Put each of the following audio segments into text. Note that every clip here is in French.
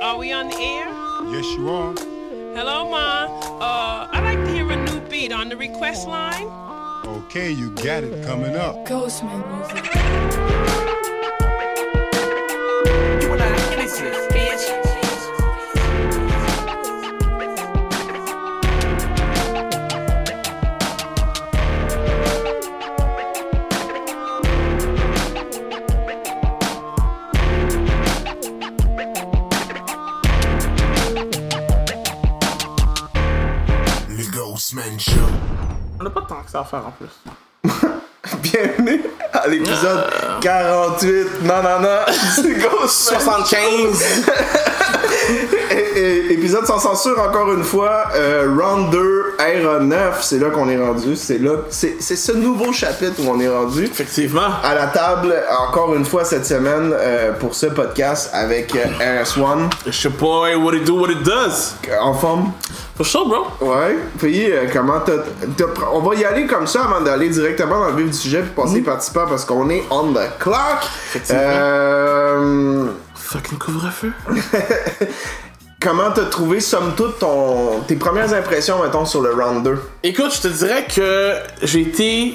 Are we on the air? Yes, you are. Hello, Ma. Uh, I'd like to hear a new beat on the request line. Okay, you got it coming up. Ghostman music. Pas tant que ça à faire en plus. Bienvenue à l'épisode 48. Non, non, non. C'est Ghost 75! É- é- Épisode sans censure, encore une fois. Euh, round 2, r 9. C'est là qu'on est rendu. C'est là. C'est c'est ce nouveau chapitre où on est rendu. Effectivement. À la table, encore une fois cette semaine, euh, pour ce podcast avec euh, RS1. It's your boy, what it do, what it does? En forme? For sure, bro. Ouais. Puis, euh, comment t'as. t'as- On va y aller comme ça avant d'aller directement dans le vif du sujet puis passer participant parce qu'on est on the clock. Euh. Fucking couvre-feu. Comment t'as trouvé, somme toute, ton, tes premières impressions, mettons, sur le round 2? Écoute, je te dirais que j'ai été.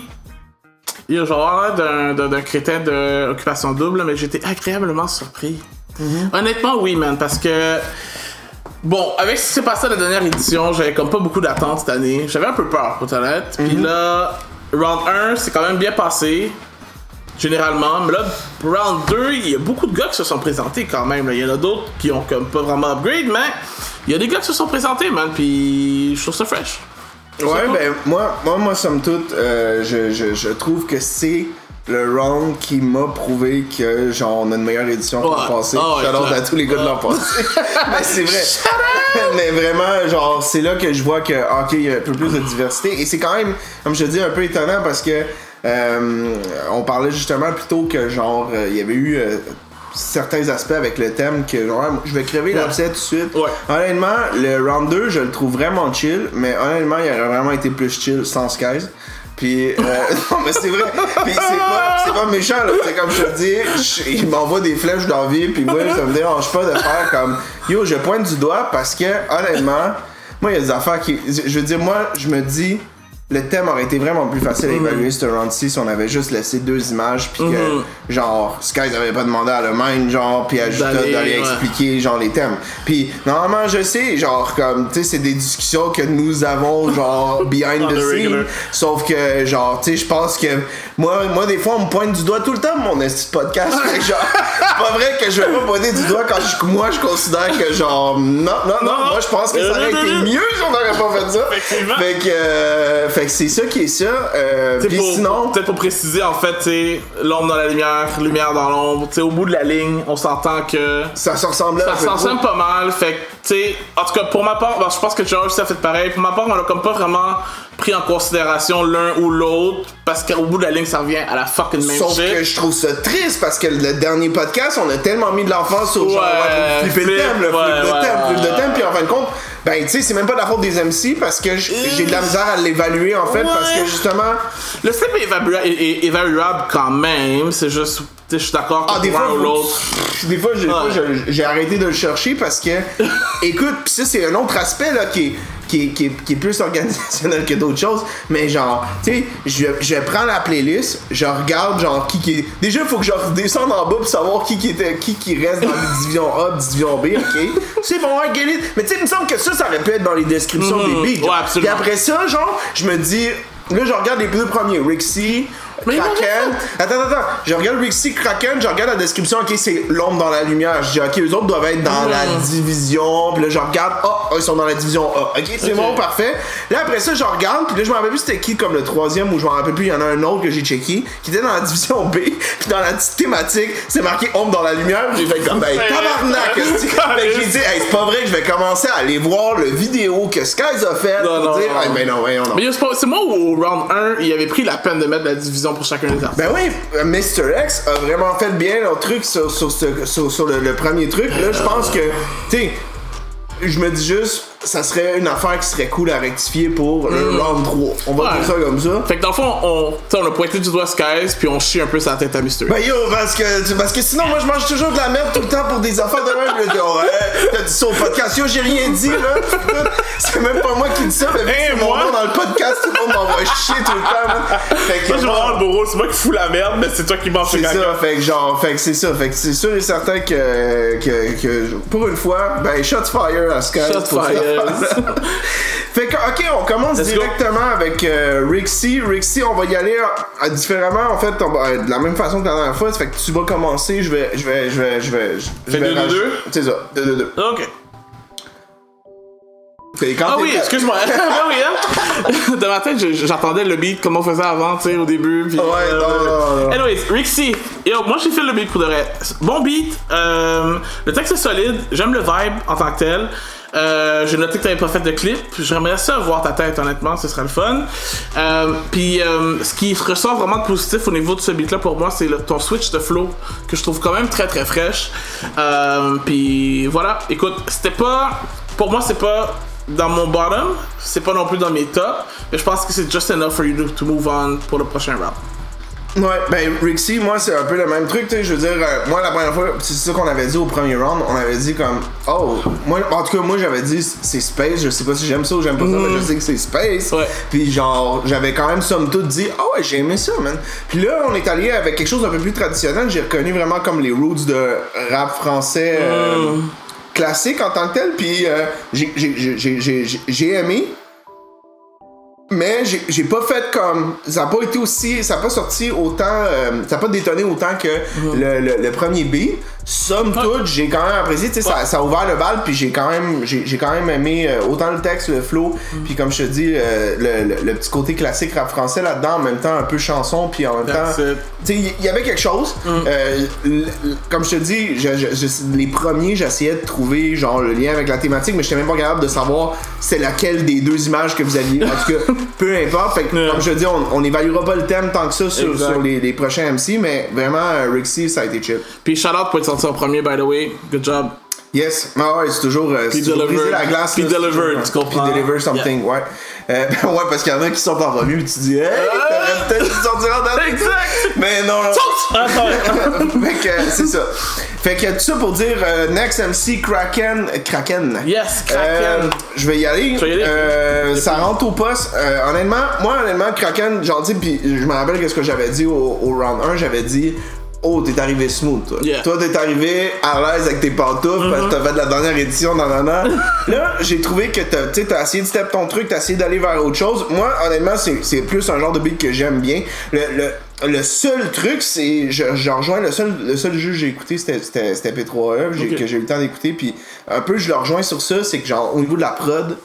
Yo, Genre d'un- d'un d'un crétin d'occupation double, mais j'ai été agréablement surpris. Honnêtement, oui, man, parce que. Bon, avec ce qui s'est passé à la dernière édition, j'avais comme pas beaucoup d'attentes cette année. J'avais un peu peur, pour être honnête. Puis là, round 1, c'est quand même bien passé. Généralement, mais là, round 2, il y a beaucoup de gars qui se sont présentés quand même. Il y en a d'autres qui ont comme pas vraiment upgrade, mais il y a des gars qui se sont présentés, man, puis je trouve ça fresh. Ouais, ben, moi, moi, moi somme toute, euh, je, je, je trouve que c'est le round qui m'a prouvé que, genre, on a une meilleure édition que l'an Ouais. passé. Ah ouais, Shout à tous les gars de l'an passé. mais c'est vrai. mais vraiment, genre, c'est là que je vois que, ok, il y a un peu plus de diversité. Et c'est quand même, comme je te dis, un peu étonnant parce que, euh, on parlait justement plutôt que, genre, euh, il y avait eu. euh, certains aspects avec le thème que genre je vais crever l'abcès tout de suite Ouais. honnêtement le round 2 je le trouve vraiment chill mais honnêtement il aurait vraiment été plus chill sans skies puis euh, non mais c'est vrai. C'est pas pas méchant là. C'est comme je te dis il m'envoie des flèches d'envie puis moi ça me dérange pas de faire comme yo je pointe du doigt parce que honnêtement moi il y a des affaires qui je veux dire moi je me dis le thème aurait été vraiment plus facile à évaluer ce round-ci si on avait juste laissé deux images puis que genre Skies avait pas demandé à le mind genre puis à Juta D'aller, ouais. expliquer genre les thèmes puis normalement je sais genre comme tu sais c'est des discussions que nous avons genre behind the the scene regular. sauf que genre tu sais je pense que moi moi des fois on me pointe du doigt tout le temps mon de podcast Fait que, genre c'est pas vrai que je vais pas pointer du doigt quand je- moi je considère que genre non non non, Non. moi je pense que ça aurait été mieux si on n'aurait pas fait ça Effectivement. fait que euh, fait que c'est ça qui est ça euh, puis sinon Peut-être pour préciser, en fait, tu l'ombre dans la lumière, lumière dans l'ombre. Tu au bout de la ligne, on s'entend que ça se ressemblait un ça ressemble pas mal. Fait que, tu sais, en tout cas, pour ma part, ben, je pense que George ça fait pareil. Pour ma part, on a comme pas vraiment pris en considération l'un ou l'autre parce qu'au bout de la ligne, ça revient à la fucking même Sauf shit. que je trouve ça triste parce que le dernier podcast, on a tellement mis de l'enfance sur genre, Ouais, va flipper le thème, le flip ouais, de ouais, thème, flip de thème, puis en fin de compte, ben tu sais, c'est même pas de la faute des MC parce que j'ai de la misère à l'évaluer en fait parce que justement, Le step est, évalua- est- est évaluable quand même. C'est juste, tu sais, je suis d'accord ah des fois, ou l'autre. des fois, Ouais. j'ai arrêté de le chercher parce que, écoute, pis ça c'est un autre aspect là qui est qui est, qui, est, qui est plus organisationnel que d'autres choses, mais genre, tu sais, je, je prends la playlist, je regarde genre qui qui est... Déjà, il faut que je redescende en bas pour savoir qui qui, était, qui qui reste dans les divisions A, division B, ok? C'est bon, get it. Mais tu sais, il me semble que ça, ça aurait pu être dans les descriptions Mhm. des beats. genre. Ouais, absolument. Puis après ça, genre, je me dis... Là, je regarde les deux premiers, Rixie, Kraken. Attends, attends, attends. Je regarde Rixie, Kraken, je regarde la description, ok, c'est l'ombre dans la lumière. Je dis, ok, eux autres doivent être dans la division. Puis là, je regarde, oh, ils sont dans la division A. Ok, c'est bon, parfait. Là, après ça, je regarde, puis là, je me rappelle plus c'était qui comme le troisième, ou je me rappelle plus, il y en a un autre que j'ai checké, qui était dans la division B. Puis dans la petite thématique, c'est marqué ombre dans la lumière. J'ai fait comme, ben, tabarnak, j'ai dit, hey, c'est pas vrai que je vais commencer à aller voir le vidéo que Skies a fait Non, pour non, dire, non. hey, ben non, voyons, non. Mais c'est moi où au round 1, il avait pris la peine de mettre la division pour chacun des artistes. Ben oui, Mr. X a vraiment fait bien leur truc sur, sur, le premier truc. Là, je pense que, tu sais, je me dis juste, ça serait une affaire qui serait cool à rectifier pour le round 3. On va Ouais. dire ça comme ça. Fait que dans le fond, on, on a pointé du doigt Skies, puis on chie un peu sa tête à Mister. Ben yo, parce que, parce que sinon, moi, je mange toujours de la merde tout le temps pour des affaires de même. Je dis, ouais, t'as dit ça au podcast. Yo, j'ai rien dit, là. C'est même pas moi qui dis ça, mais Hey, mon moi? nom dans le podcast, tout le monde m'envoie chier tout le temps, man. Fait que, Moi, je avoir le bourreau, c'est moi qui fous la merde, mais c'est toi qui manges le c'est caca. ça, fait que genre, fait que c'est ça, fait que c'est sûr et certain que, que, que pour une fois, ben, shots fire à fire. fait que, ok, on commence Let's go. directement avec euh, Rixie. Rixie, on va y aller euh, différemment, en fait, on va- euh, de la même façon que la dernière fois. Ça fait que tu vas commencer, je vais, je vais, je vais, je vais, je Fait vais deux, deux, raj- deux? C'est ça, 2 2 2. Ok. Quand Ah oui, excuse-moi. ah oui, hein? De ma tête, je- j'attendais le beat, comment on faisait avant, tu sais, au début. Puis, Ouais, non, non, non. Anyways, Rixie. Yo, moi, j'ai fait le beat pour de vrai. Bon beat. euh, le texte est solide. J'aime le vibe en tant que tel. Euh, j'ai noté que t'avais pas fait de clip. J'aimerais ça voir ta tête, honnêtement, ce serait le fun. Euh, Puis, euh, ce qui ressort vraiment de positif au niveau de ce beat-là pour moi, c'est ton switch de flow que je trouve quand même très très fraîche. Puis, voilà. Écoute, c'était pas. Pour moi, c'est pas dans mon bottom, c'est pas non plus dans mes tops, mais je pense que c'est just enough for you to, move on pour le prochain rap. Ouais, ben Rixie, moi c'est un peu le même truc, tu sais, je veux dire, euh, moi la première fois, c'est ça qu'on avait dit au premier round, on avait dit comme, oh, moi, en tout cas, moi j'avais dit c'est Space, je sais pas si j'aime ça ou j'aime pas ça, mais je sais que c'est Space. Ouais. Puis genre, j'avais quand même somme toute dit, ah ouais, j'ai aimé ça, man. Puis là, on est allé avec quelque chose d'un peu plus traditionnel, j'ai reconnu vraiment comme les roots de rap français euh, classique en tant que tel, puis euh, j'ai- j'ai aimé. Mais j'ai j'ai pas fait comme. Ça a pas été aussi. Ça a pas sorti autant. euh, ça a pas détonné autant que le, le- le premier beat. Somme toute, j'ai quand même apprécié. Tu sais, ça, ça a ouvert le bal, puis j'ai quand même. J'ai quand même aimé euh, autant le texte, le flow, puis comme je te dis, euh, le, le- le petit côté classique rap français là-dedans, en même temps un peu chanson, puis en même That's temps. Tu sais, il y avait quelque chose. Euh, l- l- comme je te dis, je- je- je- les premiers, j'essayais de trouver genre le lien avec la thématique, mais j'étais même pas capable de savoir c'est laquelle des deux images que vous aviez. En tout cas, peu importe. Fait que, Yeah. comme je te dis, on, on évaluera pas le thème tant que ça sur, les, les prochains MC, mais vraiment, euh, Rixie, ça a été chill. Puis shout out pour être sorti en premier, by the way. Good job. Yes, ah ouais, c'est toujours, euh, c'est Puis toujours delivered. briser la glace. Puis toujours- tu comprends? Puis deliver something, ouais. Euh, ouais, parce qu'il y en a qui sont en premier, puis tu dis, hey, t'aurais peut-être dû sortir en dernier. Exact. Mais non, non. Ah, fait que euh, c'est ça. Fait que tout ça pour dire Next MC Kraken. Kraken. Yes, Kraken. je vais y aller. Y ça rentre au poste. Honnêtement, moi, honnêtement, Kraken, j'en dis, puis je me rappelle que ce que j'avais dit au, au round 1, j'avais dit. Oh, t'es arrivé smooth, toi. Yeah. Toi, t'es arrivé à l'aise avec tes pantoufles parce que t'as fait de la dernière édition, nanana. Là, j'ai trouvé que t'as, essayé de step ton truc, t'as essayé d'aller vers autre chose. Moi, honnêtement, c'est, plus un genre de beat que j'aime bien. Le, le, le seul truc, c'est. Je, je rejoins le seul, le seul jeu que j'ai écouté, c'était, c'était, c'était P3E, j'ai- Ok. que j'ai eu le temps d'écouter. Puis un peu, je le rejoins sur ça, c'est que, genre, au niveau de la prod,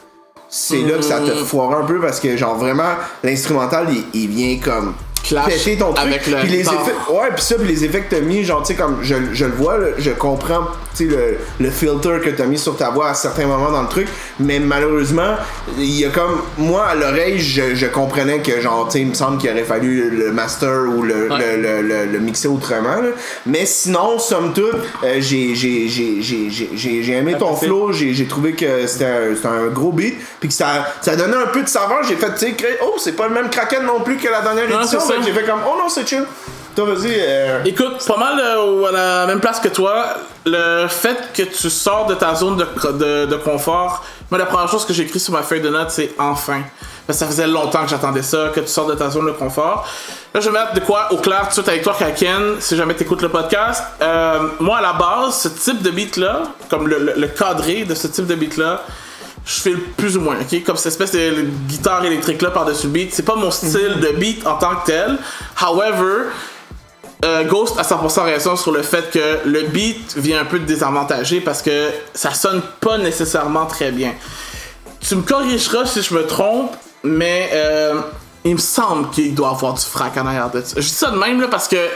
c'est là que ça te foire un peu parce que, genre, vraiment, l'instrumental, il, il vient comme. Clash péter ton truc. avec le puis les effets, ouais, puis ça, puis les effets que t'as mis, genre, tu sais, comme je, je le vois, là, je comprends, tu sais, le, le filter que t'as mis sur ta voix à certains moments dans le truc, mais malheureusement, il y a comme, moi, à l'oreille, je, je comprenais que, genre, tu sais, il me semble qu'il aurait fallu le master ou le, Ouais. le, le, le- le mixer autrement, là. Mais sinon, somme toute, euh, j'ai, j'ai, j'ai, j'ai, j'ai, j'ai- j'ai aimé ton Apprécié. flow, j'ai, j'ai trouvé que c'était un, c'était un gros beat, puis que ça, ça donnait un peu de saveur, j'ai fait, tu sais, oh, c'est pas le même Kraken non plus que la dernière Non, édition, j'ai fait comme, oh non, c'est chill. Toi, vas-y. euh, Écoute, pas mal euh, à la même place que toi, le fait que tu sors de ta zone de, de, confort, moi la première chose que j'ai écrit sur ma feuille de notes, c'est enfin. Parce ça faisait longtemps que j'attendais ça, que tu sors de ta zone de confort. Là, je vais mettre de quoi au clair tout de suite avec toi, Kraken, si jamais tu écoutes le podcast. Euh, moi, à la base, ce type de beat-là, comme le, le- le cadré de ce type de beat-là, je fais plus ou moins, ok? Comme cette espèce de guitare électrique là par-dessus le beat. C'est pas mon style de beat en tant que tel. However, euh, Ghost a 100% raison sur le fait que le beat vient un peu désavantager parce que ça sonne pas nécessairement très bien. Tu me corrigeras si je me trompe, mais euh, il me semble qu'il doit avoir du frac en arrière de ça. Je dis ça de même là parce que, tu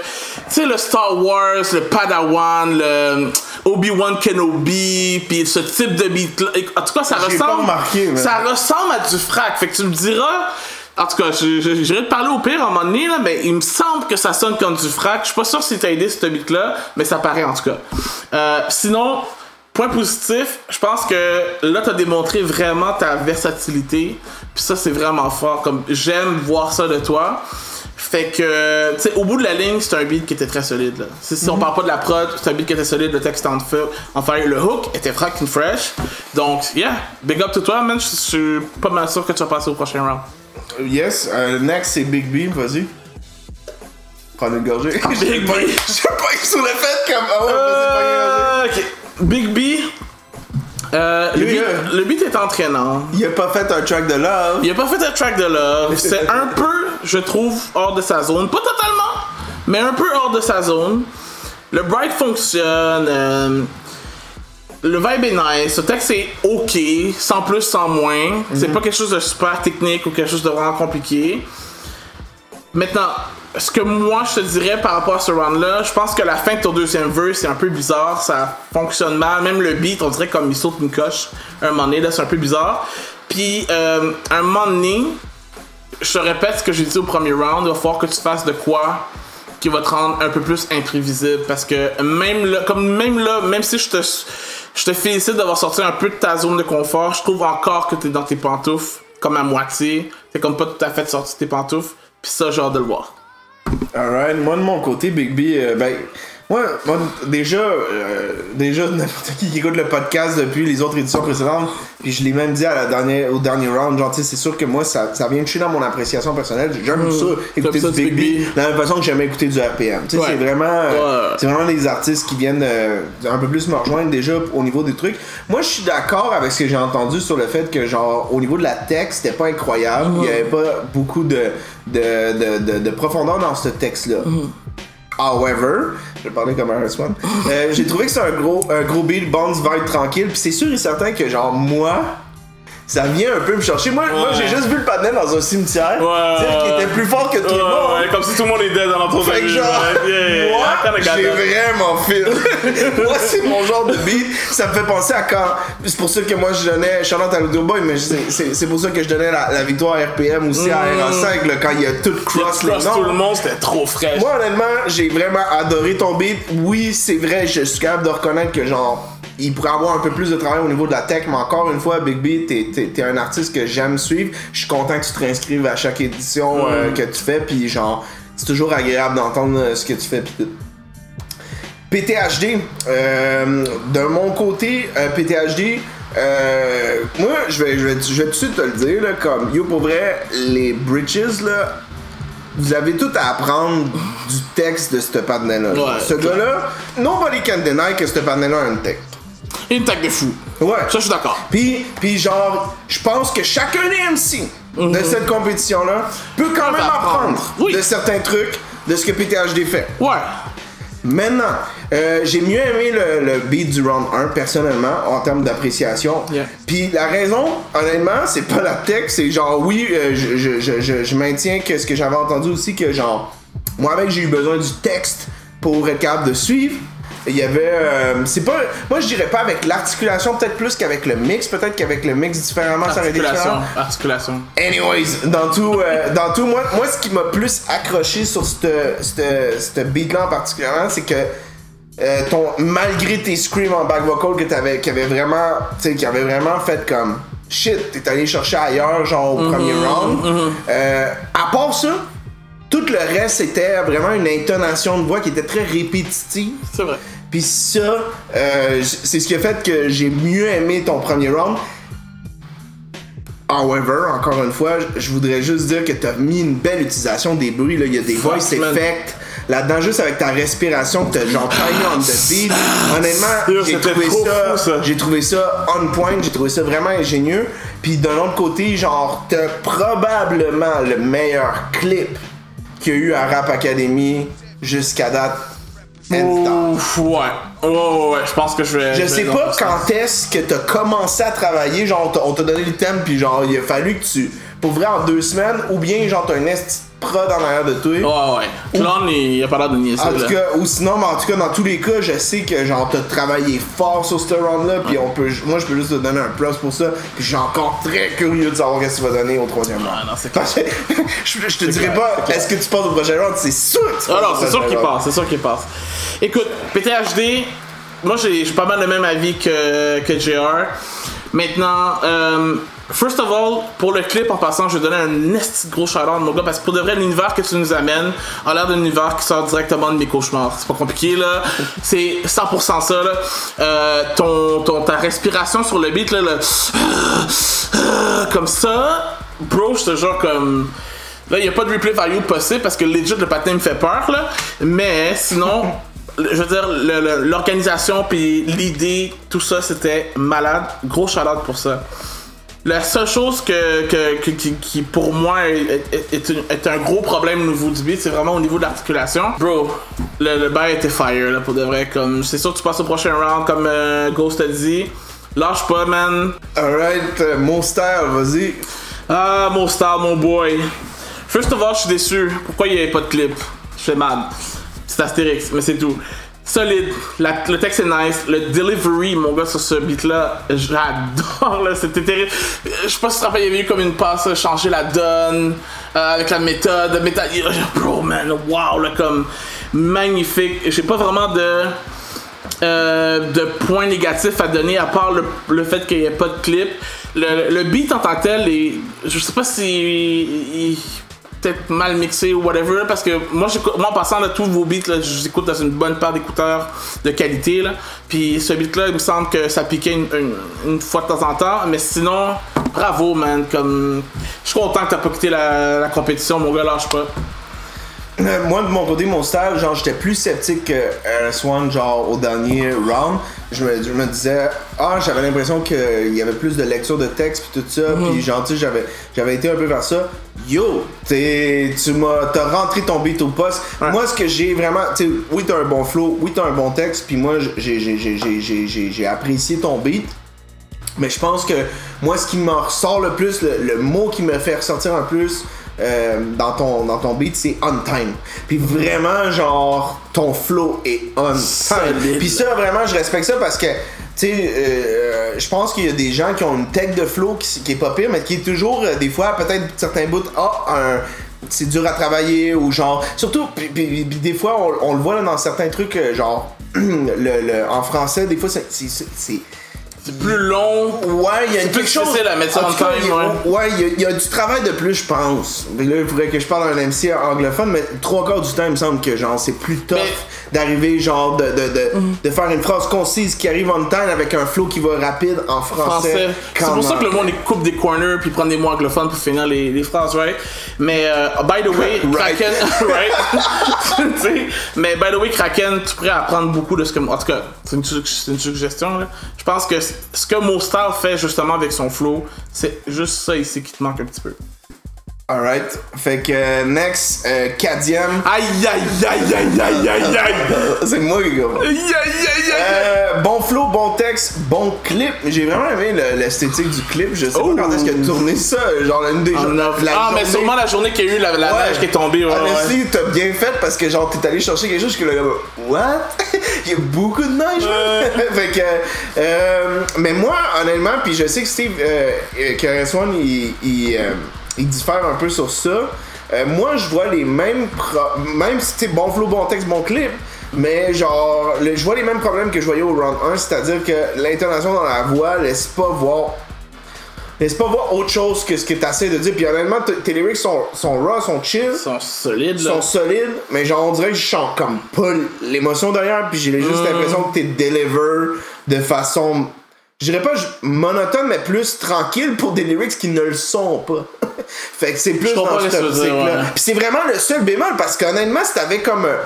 sais, le Star Wars, le Padawan, le Obi-Wan Kenobi, puis ce type de beat là. En tout cas, ça ressemble. remarqué, mais- ça ressemble à du frac. Fait que tu me diras. En tout cas, j'irai te parler au pire à un moment donné, là, mais il me semble que ça sonne comme du frac. Je suis pas sûr si t'as aidé ce beat-là, mais ça paraît en tout cas. Euh, sinon, point positif, je pense que là, t'as démontré vraiment ta versatilité. Puis ça, c'est vraiment fort. Comme j'aime voir ça de toi. Fait que, tu sais, au bout de la ligne, c'est un beat qui était très solide. Là. Si, si on parle pas de la prod, c'est un beat qui était solide, le texte en feu, en fire, le hook était fucking fresh. Donc, yeah, big up to toi, man. Je je suis pas mal sûr que tu vas passer au prochain round. Yes, euh, next c'est Big B, vas-y. Prends une gorgée. J'ai B. pas j'ai pas sur le fait comme. Ah ouais, vas-y. Euh, ok. Big B. Euh, le, Le beat, gars. le beat est entraînant. Il a pas fait un track de love. Il a pas fait un track de love. C'est un peu, je trouve, hors de sa zone. Pas totalement, mais un peu hors de sa zone. Le bright fonctionne. euh, le vibe est nice. Le texte est ok, sans plus, sans moins. C'est pas quelque chose de super technique ou quelque chose de vraiment compliqué. Maintenant, ce que moi je te dirais par rapport à ce round-là, je pense que la fin de ton deuxième verse c'est un peu bizarre, ça fonctionne mal. Même le beat, on dirait comme il saute une coche un moment donné, là c'est un peu bizarre. Puis, euh, un moment donné, je te répète ce que j'ai dit au premier round, il va falloir que tu fasses de quoi qui va te rendre un peu plus imprévisible. Parce que même là, comme même là, même si je te, je te félicite d'avoir sorti un peu de ta zone de confort, je trouve encore que t'es dans tes pantoufles, comme à moitié. T'es comme pas tout à fait sorti de tes pantoufles. Puis ça, j'ai hâte de le voir. Alright, moi de mon côté, Big B, euh, ben, moi, moi, déjà, euh, déjà, n'importe qui qui écoute le podcast depuis les autres éditions précédentes, puis je l'ai même dit à la dernière, au dernier round, genre, c'est sûr que moi, ça, ça vient toucher dans mon appréciation personnelle. J'aime ça, écouter du Big B, de la même façon que j'aimais écouter du RPM. Ouais. c'est vraiment, euh, Ouais. c'est vraiment des artistes qui viennent euh, un peu plus me rejoindre déjà au niveau des trucs. Moi, je suis d'accord avec ce que j'ai entendu sur le fait que, genre, au niveau de la texte, c'était pas incroyable. Il y avait pas beaucoup de, de, de, de, de profondeur dans ce texte-là. However, je vais parler comme un Swan. Euh, j'ai trouvé que c'est un gros, un gros beat, bounce, vibe tranquille. Puis c'est sûr et certain que, genre, moi, ça vient un peu me chercher. Moi, moi j'ai juste vu le panel dans un cimetière. Ouais. tu sais, qui était plus fort que tout le monde. Ouais, comme si tout le monde dead dans l'entour Fait que genre, moi, j'ai vraiment moi, c'est mon genre de beat. Ça me fait penser à quand. C'est pour ça que moi, je donnais. Charlotte à l'Audio Boy, mais c'est- pour ça que je donnais la, la victoire à RPM aussi à RA5, là, quand il y a tout cross les noms. tout le monde, c'était trop fraîche. Moi, honnêtement, j'ai vraiment adoré ton beat. Oui, c'est vrai, je suis capable de reconnaître que, genre, il pourrait avoir un peu plus de travail au niveau de la tech, mais encore une fois, Big B, t'es, un artiste que j'aime suivre. Je suis content que tu te réinscrives à chaque édition euh, que tu fais, puis genre, c'est toujours agréable d'entendre euh, ce que tu fais. pis. PTHD, euh, de mon côté, euh, PTHD, euh, moi, je vais, je, vais, je vais tout de suite te le dire, là, comme, yo, pour vrai, les bridges, là, vous avez tout à apprendre du texte de ce panel-là. Ouais, ce gars-là, nobody can deny que ce panel-là a une tech. Une tag de fou. Ouais. Ça, je suis d'accord. Puis, puis genre, je pense que chacun des MC de cette compétition-là peut quand même apprendre. Oui. de certains trucs de ce que PTHD fait. Ouais. Maintenant, euh, j'ai mieux aimé le, le beat du round 1 personnellement en termes d'appréciation. Yeah. Puis la raison, honnêtement, c'est pas la tech, c'est genre oui, euh, je, je, je, je, je maintiens que ce que j'avais entendu aussi que genre moi-même j'ai eu besoin du texte pour être capable de suivre. Il y avait, euh, c'est pas, moi je dirais pas avec l'articulation, peut-être plus qu'avec le mix, peut-être qu'avec le mix différemment, ça aurait été Articulation. différent. Articulation. Anyways, dans tout, euh, dans tout moi, moi, ce qui m'a plus accroché sur cette, cette beat-là en particulièrement, c'est que euh, ton, malgré tes screams en back vocal que t'avais, qui avait vraiment, qui avait vraiment fait comme shit, t'es allé chercher ailleurs, genre au premier round. Euh, à part ça, tout le reste c'était vraiment une intonation de voix qui était très répétitive. C'est vrai. Puis ça, euh, c'est ce qui a fait que j'ai mieux aimé ton premier round. However, encore une fois, je voudrais juste dire que tu as mis une belle utilisation des bruits. Là. Il y a des Fuck, voice man. effects. Là-dedans, juste avec ta respiration, que t'as genre tiny on the beat. Honnêtement, j'ai trouvé ça, ça. j'ai trouvé ça on point, j'ai trouvé ça vraiment ingénieux. Puis d'un autre côté, genre, t'as probablement le meilleur clip qu'il y a eu à Rap Academy jusqu'à date. Ouf, ouais. Ouais, ouais, ouais. Je pense que je vais. Je sais pas quand est-ce que t'as commencé à travailler, genre on t'a- on t'a donné le thème puis genre il a fallu que tu, pour vrai en deux semaines, ou bien genre t'as un esti prod en arrière de toi. Ouais, ouais. Clown, il a pas l'air de nier ça. En tout cas, ou sinon, mais en tout cas, dans tous les cas, je sais que genre t'as travaillé fort sur ce round-là, puis on peut, moi je peux juste te donner un plus pour ça, puis je suis encore très curieux de savoir qu'est-ce que tu vas donner au troisième round. Ah, non, c'est clair. Je, je te dirais pas, est-ce que tu passes au prochain round, c'est sûr que tu Ah passes non, au c'est sûr qu'il passe, c'est sûr qu'il passe. Écoute, PTHD, moi j'ai j'ai pas mal le même avis que, que JR. Maintenant, euh, First of all, pour le clip en passant, je vais donner un esti gros shout-out mon gars parce que pour de vrai l'univers que tu nous amènes a l'air d'un univers qui sort directement de mes cauchemars. C'est pas compliqué là, c'est 100% ça là. Euh, ton, ta respiration sur le beat là, le comme ça, bro, je te jure comme Là, il a pas de replay value possible parce que legit le patin me fait peur, là. Mais sinon, je veux dire, l'organisation puis l'idée, tout ça, c'était malade. Gros shout pour ça. La seule chose que, que- que- qui, qui, pour moi est, est- est une- est un gros problème au niveau du beat, c'est vraiment au niveau de l'articulation. Bro, le, le bail était fire là, pour de vrai. Comme c'est sûr que tu passes au prochain round comme euh, Ghost a dit. Lâche pas, man. Alright, euh, mon style, vas-y. Ah, mon star, mon boy. First of all, je suis déçu. Pourquoi il n'y avait pas de clip? Je fais mal. C'est Astérix, mais c'est tout. Solide. Le texte est nice. Le delivery, mon gars, sur ce beat-là, j'adore. là. C'était terrible. Je sais pas si tu il y avait eu comme une passe, changer la donne, euh, avec la méthode. méthode bro, man, wow, là, comme magnifique. J'ai pas vraiment de euh, de points négatifs à donner à part le, fait qu'il n'y ait pas de clip. Le, beat en tant que tel, est, je sais pas si peut-être mal mixé ou whatever parce que moi, moi en passant là, tous vos beats, là, je les écoute dans une bonne paire d'écouteurs de qualité. Là. Puis ce beat-là, il me semble que ça piquait une, une- une fois de temps en temps. Mais sinon, bravo man. Comme, je suis content que t'as pas quitté la, la compétition, mon gars, lâche pas. Euh, Moi, de mon côté, mon style, genre, j'étais plus sceptique que RS1, genre, au dernier round. Je me, je me disais, ah, j'avais l'impression qu'il y avait plus de lecture de texte, puis tout ça, puis genre, tu sais, j'avais, j'avais été un peu vers ça. Yo, t'es, tu m'as, t'as rentré ton beat au poste. Moi, ce que j'ai vraiment, tu oui, t'as un bon flow, oui, t'as un bon texte, puis moi, j'ai, apprécié ton beat. Mais je pense que moi, ce qui m'en ressort le plus, le, le mot qui me fait ressortir un plus euh, dans, ton, dans ton beat, c'est on time. Puis vraiment, genre, ton flow est on time. Puis ça, vraiment, je respecte ça parce que, tu sais, euh, je pense qu'il y a des gens qui ont une tech de flow qui, qui est pas pire, mais qui est toujours, euh, des fois, peut-être certains bouts, ah, un c'est dur à travailler ou genre surtout puis, puis- puis des fois on, on le voit là, dans certains trucs euh, genre le, le- en français des fois c'est c'est- c'est C'est plus long. Ouais, il y a C'est quelque plus chose. difficile à mettre ça En en cas, time, a- ouais. ouais, il y a- il y, a du travail de plus, je pense. Mais là, il faudrait que je parle à un MC anglophone, mais trois quarts du temps, il me semble que genre c'est plus tough d'arriver genre de, de, de, de faire une phrase concise qui arrive on time avec un flow qui va rapide en français. français. C'est pour ça que le monde coupe des corners puis prend des mots anglophones pour finir les, les phrases, right? Mais euh, by the way, Right. Kraken, right? Mais by the way, Kraken, tu pourrais apprendre beaucoup de ce que. En tout cas, c'est une, c'est une suggestion. Là. Je pense que ce que Mostar fait justement avec son flow, c'est juste ça ici qui te manque un petit peu. Alright. Fait que euh, next, euh, Kadiam. Aïe aïe aïe aïe aïe aïe aïe! C'est moi, les gars. Aïe aïe aïe aïe! Euh, bon flow, bon texte, bon clip. J'ai vraiment aimé le- l'esthétique du clip. Je sais pas quand est-ce qu'il a tourné ça. Genre, une des ah, mais sûrement la journée qu'il y a eu la, neige qui est tombée. Ouais. Honestly, t'as bien fait parce que genre t'es allé chercher quelque chose que le gars What? Il y a beaucoup de neige. Fait que euh, Mais moi honnêtement puis je sais que Steve que RS1 il, il, euh, il diffère un peu sur ça. Euh, moi je vois les mêmes pro- même si c'est bon flow, bon texte, bon clip. Mais genre, le- je vois les mêmes problèmes que je voyais au round 1, c'est-à-dire que l'intonation dans la voix laisse pas voir laisse pas voir autre chose que ce que t'essaies de dire. Puis honnêtement, tes lyrics sont, sont raw, sont chill Ils sont solides. là. sont solides, mais genre on dirait que je sens comme pas l'émotion derrière, puis j'ai juste l'impression que t'es deliver de façon, je dirais pas monotone, mais plus tranquille pour des lyrics qui ne le sont pas. fait que c'est plus Je dans ce cette optique-là. Puis c'est vraiment le seul bémol, parce qu'honnêtement, si t'avais comme... euh,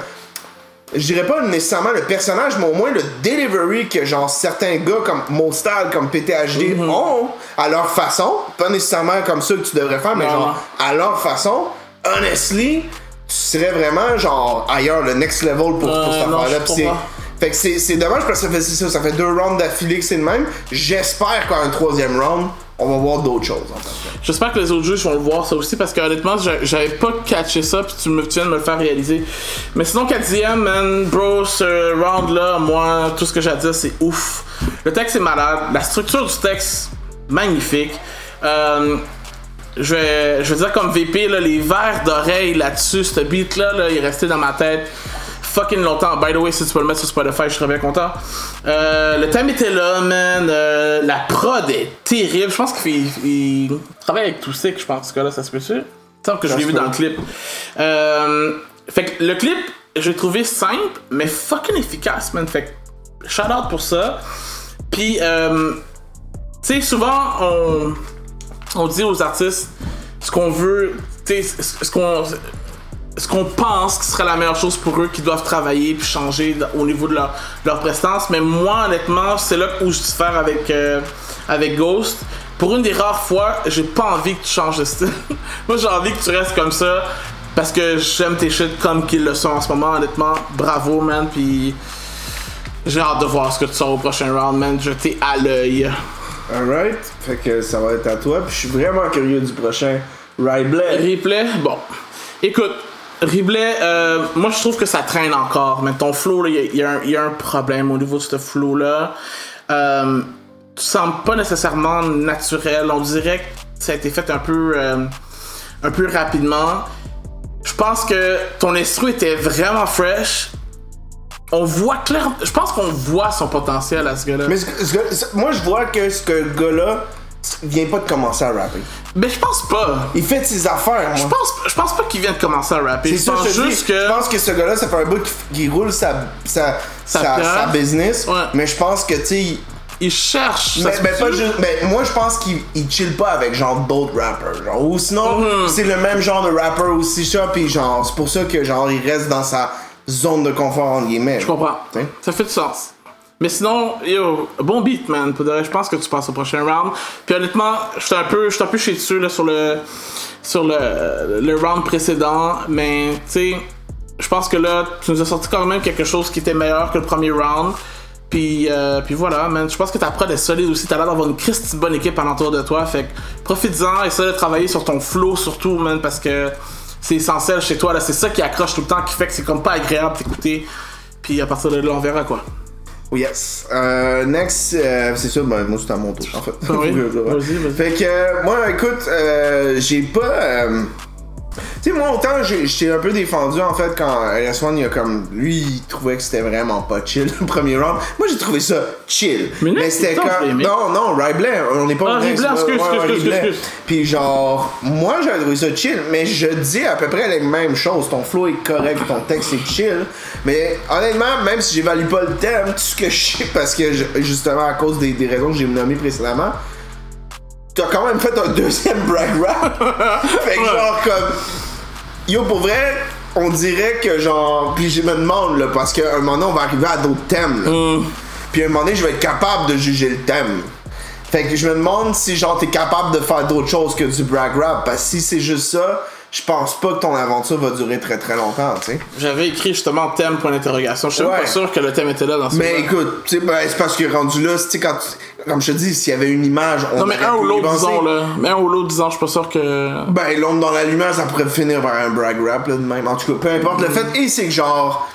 je dirais pas nécessairement le personnage, mais au moins le delivery que genre certains gars comme Mostal, comme PTHD Mhm. ont à leur façon, pas nécessairement comme ça que tu devrais faire, mais Non, genre à leur façon, honestly, tu serais vraiment genre ailleurs, le next level pour, pour Ouais, cette affaire-là. Fait que c'est dommage parce que ça fait, ça, ça fait deux rounds d'affilée que c'est le même. J'espère qu'en un troisième round, on va voir d'autres choses en que J'espère que les autres juges vont le voir ça aussi parce que honnêtement j'a- j'avais pas catché ça puis tu me viens de me le faire réaliser. Mais sinon quatrième man bro ce round là moi tout ce que j'ai à dire c'est ouf. Le texte est malade, la structure du texte magnifique. Euh, je vais, je vais dire comme VP là, les verres d'oreille là-dessus, ce beat là, là il est resté dans ma tête. Fucking longtemps. By the way, si tu peux le mettre sur Spotify, je serais bien content. Euh, le thème était là, man. Euh, la prod est terrible. Je pense qu'il travaille avec Toussic, je pense que là, ça se? Il me semble que je l'ai vu peut. dans le clip. Euh, fait que le clip, j'ai trouvé simple, mais fucking efficace, man. Fait que shout out pour ça. Puis, tu sais, souvent, on, on dit aux artistes ce qu'on veut, tu sais, ce qu'on ce qu'on pense qui serait la meilleure chose pour eux, qui doivent travailler puis changer au niveau de leur, de leur prestance. Mais moi, honnêtement, c'est là où je diffère avec, euh, avec Ghost. Pour une des rares fois, j'ai pas envie que tu changes de style. moi, j'ai envie que tu restes comme ça parce que j'aime tes shit comme qu'ils le sont en ce moment, honnêtement. Bravo, man. Puis j'ai hâte de voir ce que tu sors au prochain round, man. Jeté à l'œil. Alright. Fait que ça va être à toi. Puis je suis vraiment curieux du prochain Ribley. Replay, bon. Écoute, Replay, euh, moi je trouve que ça traîne encore, mais ton flow, il y, a- un- problème au niveau de ce flow-là. Euh, tu sembles pas nécessairement naturel. On dirait que ça a été fait un peu, euh, un peu rapidement. Je pense que ton instru était vraiment fresh. On voit clair, je pense qu'on voit son potentiel à ce gars-là. Mais ce- moi, je vois que ce gars-là vient pas de commencer à rapper. Mais je pense pas. Il fait ses affaires. Je pense, je pense pas qu'il vient de commencer à rapper. C'est Je pense juste que. Je pense que ce gars-là, ça fait un bout qu'il roule sa, sa, Sa sa, pierre. sa business. Ouais. Mais je pense que, tu sais, il- cherche. mais, pas juste. Mais moi, je pense qu'il il chill pas avec genre d'autres rappers. Genre, ou sinon, Mhm. c'est le même genre de rapper aussi, ça. Puis genre, c'est pour ça que genre, il reste dans sa zone de confort, en guillemets. Je comprends. T'sais. Ça fait du sens. Mais sinon, yo, bon beat, man. Je pense que tu passes au prochain round. Puis honnêtement, j'étais un peu, un peu chez dessus sur le, sur le, le round précédent. Mais tu sais, je pense que là, tu nous as sorti quand même quelque chose qui était meilleur que le premier round. Puis, euh, puis voilà, man. Je pense que ta prod est solide aussi. T'as l'air d'avoir une Christy bonne équipe alentour de toi. Fait que profites-en. Essaie de travailler sur ton flow surtout, man. Parce que c'est essentiel chez toi. là. C'est ça qui accroche tout le temps, qui fait que c'est comme pas agréable d'écouter. Puis à partir de là, on verra quoi. Yes. Euh, next, euh, c'est ça, ben, moi c'est à mon tour, en fait. Ah oui? Vas-y, vas-y. Fait que, euh, moi, écoute, euh, j'ai pas. Tu sais, moi, autant j'étais un peu défendu, en fait, quand LS1, il a comme. Lui, il trouvait que c'était vraiment pas chill, le premier round. Moi, j'ai trouvé ça chill. Mais c'était comme. Non, non, Ribley, on n'est pas Ah, next, excuse, excuse, excuse. Puis genre, moi j'avais trouvé ça chill, mais je dis à peu près les mêmes choses. Ton flow est correct, ton texte est chill. Mais honnêtement, même si j'évalue pas le thème, tout ce que je sais, parce que justement à cause des, des raisons que j'ai nommées précédemment, t'as quand même fait un deuxième brag rap. fait que genre comme. Yo, pour vrai, on dirait que genre. Puis je me demande là, parce qu'à un moment donné, on va arriver à d'autres thèmes. là. Puis à un moment donné, je vais être capable de juger le thème. Fait que je me demande si genre t'es capable de faire d'autres choses que du brag rap. Parce que si c'est juste ça, je pense pas que ton aventure va durer très très longtemps, tu sais. J'avais écrit justement thème point d'interrogation. Je suis Ouais. pas sûr que le thème était là dans ce Mais écoute, tu sais, ben, c'est parce que rendu là, tu sais, quand tu- comme je te dis, s'il y avait une image, on Non, mais un ou l'autre, disons, là. Mais un ou l'autre, disons, je suis pas sûr que. Ben, l'ombre dans la lumière, ça pourrait finir par un brag rap, là, de même. En tout cas, peu importe le fait. Et c'est que genre.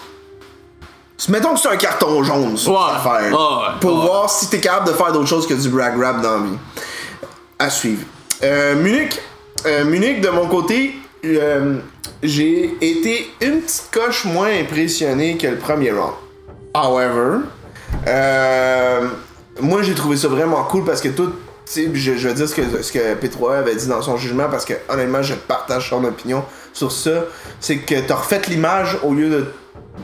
Mettons que c'est un carton jaune, Ouais. cette affaire. Ouais. Pour voir si t'es capable de faire d'autres choses que du brag rap dans la vie. À suivre. Euh, Munich. Euh, Munich, de mon côté, euh, j'ai été une petite coche moins impressionné que le premier round. However, euh, moi j'ai trouvé ça vraiment cool parce que tout, je, je vais dire ce que, ce que P3 avait dit dans son jugement parce que honnêtement je partage son opinion sur ça. C'est que t'as refait l'image au lieu de,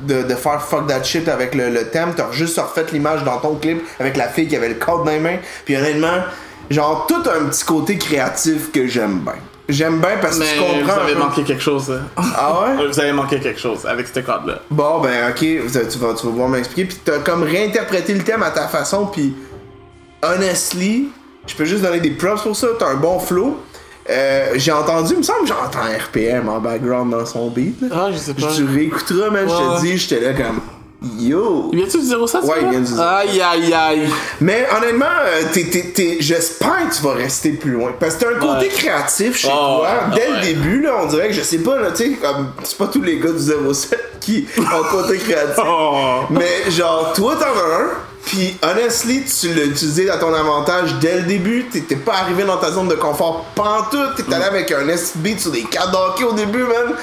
de, de faire fuck that shit avec le, le thème, t'as juste refait l'image dans ton clip avec la fille qui avait le code dans les mains. Puis honnêtement, genre tout un petit côté créatif que j'aime bien. J'aime bien parce que Mais tu vous comprends. avez un peu- manqué quelque chose. là. Ah ouais? Vous avez manqué quelque chose avec ce code-là. Bon, ben, ok, vous- tu vas, tu vas pouvoir m'expliquer. Puis t'as comme réinterprété le thème à ta façon. Puis, honestly, je peux juste donner des props pour ça. T'as un bon flow. Euh, j'ai entendu, il me semble que j'entends RPM en background dans son beat. là. Ah, je sais pas. Tu réécouteras, man, je te dis, j'étais là comme. Yo! Il vient-tu du 07 Ouais, il vient du 07. Aïe, aïe, aïe. Mais honnêtement, euh, j'espère que tu vas rester plus loin. Parce que t'as un côté Ouais. créatif chez Oh, toi. Dès ouais. le début, là, on dirait que je sais pas, là, tu sais, comme c'est pas tous les gars du 07 qui ont un côté créatif. Oh. Mais genre, toi t'en as un, puis honestly, tu l'as utilisé à ton avantage dès le début. T'étais pas arrivé dans ta zone de confort pantoute. T'es allé avec un SB sur des d'hockey au début, man.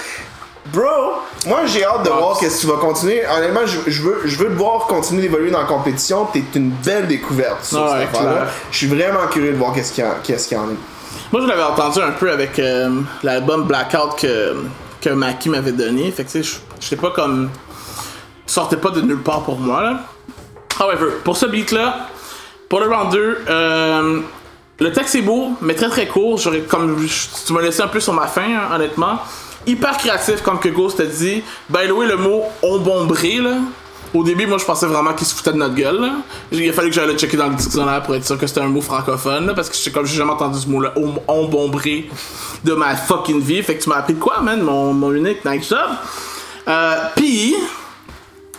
Bro, moi j'ai hâte de voir qu'est-ce que tu vas continuer. Honnêtement, je, je veux, je veux te voir continuer d'évoluer dans la compétition. T'es une belle découverte sur Ouais, cette affaire-là. Je suis vraiment curieux de voir qu'est-ce qu'il y, y en a. Moi, je l'avais entendu un peu avec euh, l'album Blackout que, que Maki m'avait donné. Fait que, tu sais, je- sais pas comme. sortait pas de nulle part pour moi, là. However, pour ce beat-là, pour le round 2, euh, le texte est beau, mais très très court. J'aurais, comme tu m'as laissé un peu sur ma fin, hein, honnêtement. Hyper créatif, comme que Ghost t'a dit. By the way, le mot ombombré, là. Au début, moi, je pensais vraiment qu'il se foutait de notre gueule. Là. Il a fallu que j'aille le checker dans le dictionnaire pour être sûr que c'était un mot francophone, là, parce que comme j'ai jamais entendu ce mot-là, om- ombombré, de ma fucking vie. Fait que tu m'as appris de quoi, man, mon, mon unique night job. Euh, Puis,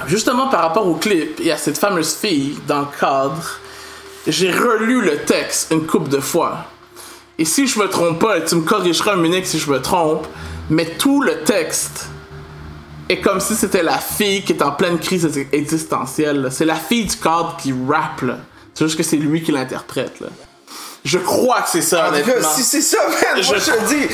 justement par rapport au clip et à cette fameuse fille dans le cadre, j'ai relu le texte une couple de fois. Et si je me trompe pas, et tu me corrigeras, Munich, si je me trompe, mais tout le texte est comme si c'était la fille qui est en pleine crise ex- existentielle. C'est la fille du cadre qui rappe. C'est juste que c'est lui qui l'interprète. Je crois que c'est ça, En tout cas, honnêtement. si c'est ça, man, Je moi je te dis,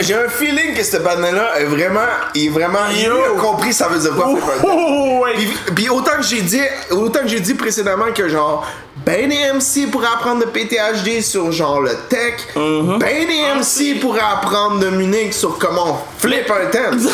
j'ai un feeling que ce banane-là est vraiment, il est vraiment, il a compris ça veut dire quoi. Oh, oh, oh, ouais. Puis, puis autant que j'ai dit, autant que j'ai dit précédemment que genre, ben des MC pourraient apprendre de PTHD sur genre le tech, Mm-hmm. ben des MC pourraient apprendre de Munich sur comment on flip un thème.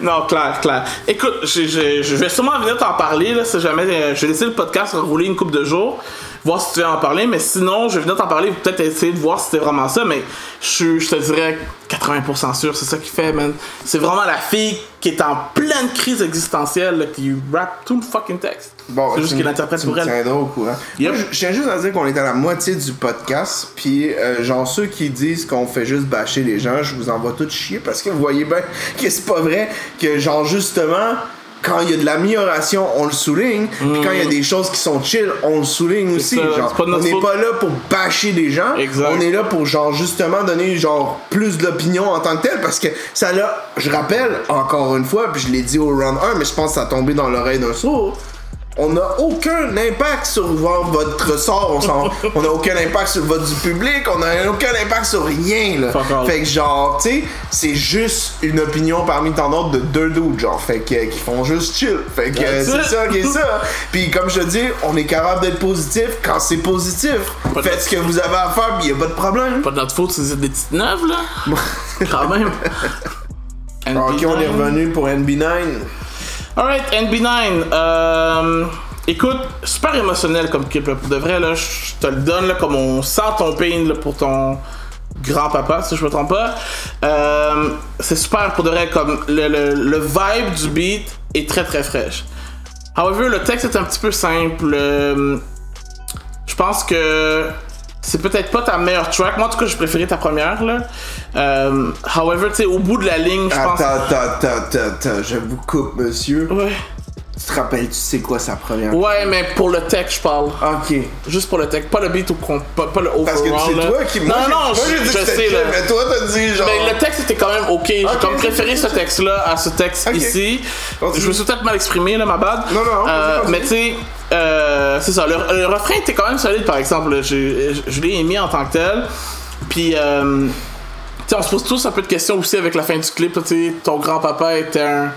Non, clair, clair. Écoute, je vais sûrement venir t'en parler, là, si jamais. euh, je vais laisser le podcast rouler une couple de jours, voir si tu veux en parler, mais sinon, je vais venir t'en parler, peut-être essayer de voir si c'était vraiment ça, mais je, te dirais 80% sûr, c'est ça qui fait, man. C'est vraiment la fille qui est en pleine crise existentielle, là, qui rappe tout le fucking texte. Bon, c'est juste qu'il tu pour elle. au courant. Yep. Moi, je je tiens juste à dire qu'on est à la moitié du podcast, puis euh, genre ceux qui disent qu'on fait juste bâcher les gens, je vous envoie tout chier parce que vous voyez bien que c'est pas vrai, que genre justement quand il y a de l'amélioration, on le souligne, puis quand il y a des choses qui sont chill, on le souligne aussi. genre, on n'est pas là pour bâcher des gens, Exact. on est là pour genre justement donner genre plus d'opinion en tant que tel parce que ça là, je rappelle encore une fois, puis je l'ai dit au round 1, mais je pense que ça a tombé dans l'oreille d'un sourd. On n'a aucun impact sur vo- votre sort, on n'a aucun impact sur le vote du public, on n'a aucun impact sur rien là. Fait que genre, tu sais, c'est juste une opinion parmi tant d'autres de deux dudes, genre, fait que qui font juste chill. Fait que euh, c'est ça qui est ça. Puis comme je te dis, on est capable d'être positif quand c'est positif. Pas Faites ce que vous avez à faire, puis y a pas de problème. Pas de notre faute, c'est des petites neuves, là. Quand même. Ok, on est revenu pour NB9. Alright, NB9. Euh, écoute, super émotionnel comme clip. Pour de vrai, là, je je te le donne là, comme on sent ton pain là, pour ton grand-papa, si je me trompe pas. Euh, c'est super pour de vrai, comme le, le- le vibe du beat est très très fraîche. However, le texte est un petit peu simple. Euh, je pense que c'est peut-être pas ta meilleure track. Moi, en tout cas, j'ai préféré ta première. Là. Euh, however, tu sais, au bout de la ligne, je pense. Attends, attends, attends, attends, je vous coupe, monsieur. Ouais. Tu te rappelles, tu sais quoi sa première? Ouais, mais pour le texte, je parle. Ok. Juste pour le texte, pas le beat ou pas, pas le overall. Parce que c'est toi qui. Non, moi, j'ai- non, moi, j'ai je, dit je que sais là. Mais toi, t'as dit genre. Mais le texte était quand même ok. J'ai Ok, comme préféré ce texte-là à ce texte Ok. ici. Continue. Je me suis peut-être mal exprimé, là, ma bad. Non, non, Euh, mais tu sais, euh, c'est ça. Le, refrain était quand même solide, par exemple. Je, je l'ai émis en tant que tel. Puis, euh, on se pose tous un peu de questions aussi avec la fin du clip. là, Tu sais, ton grand-papa était un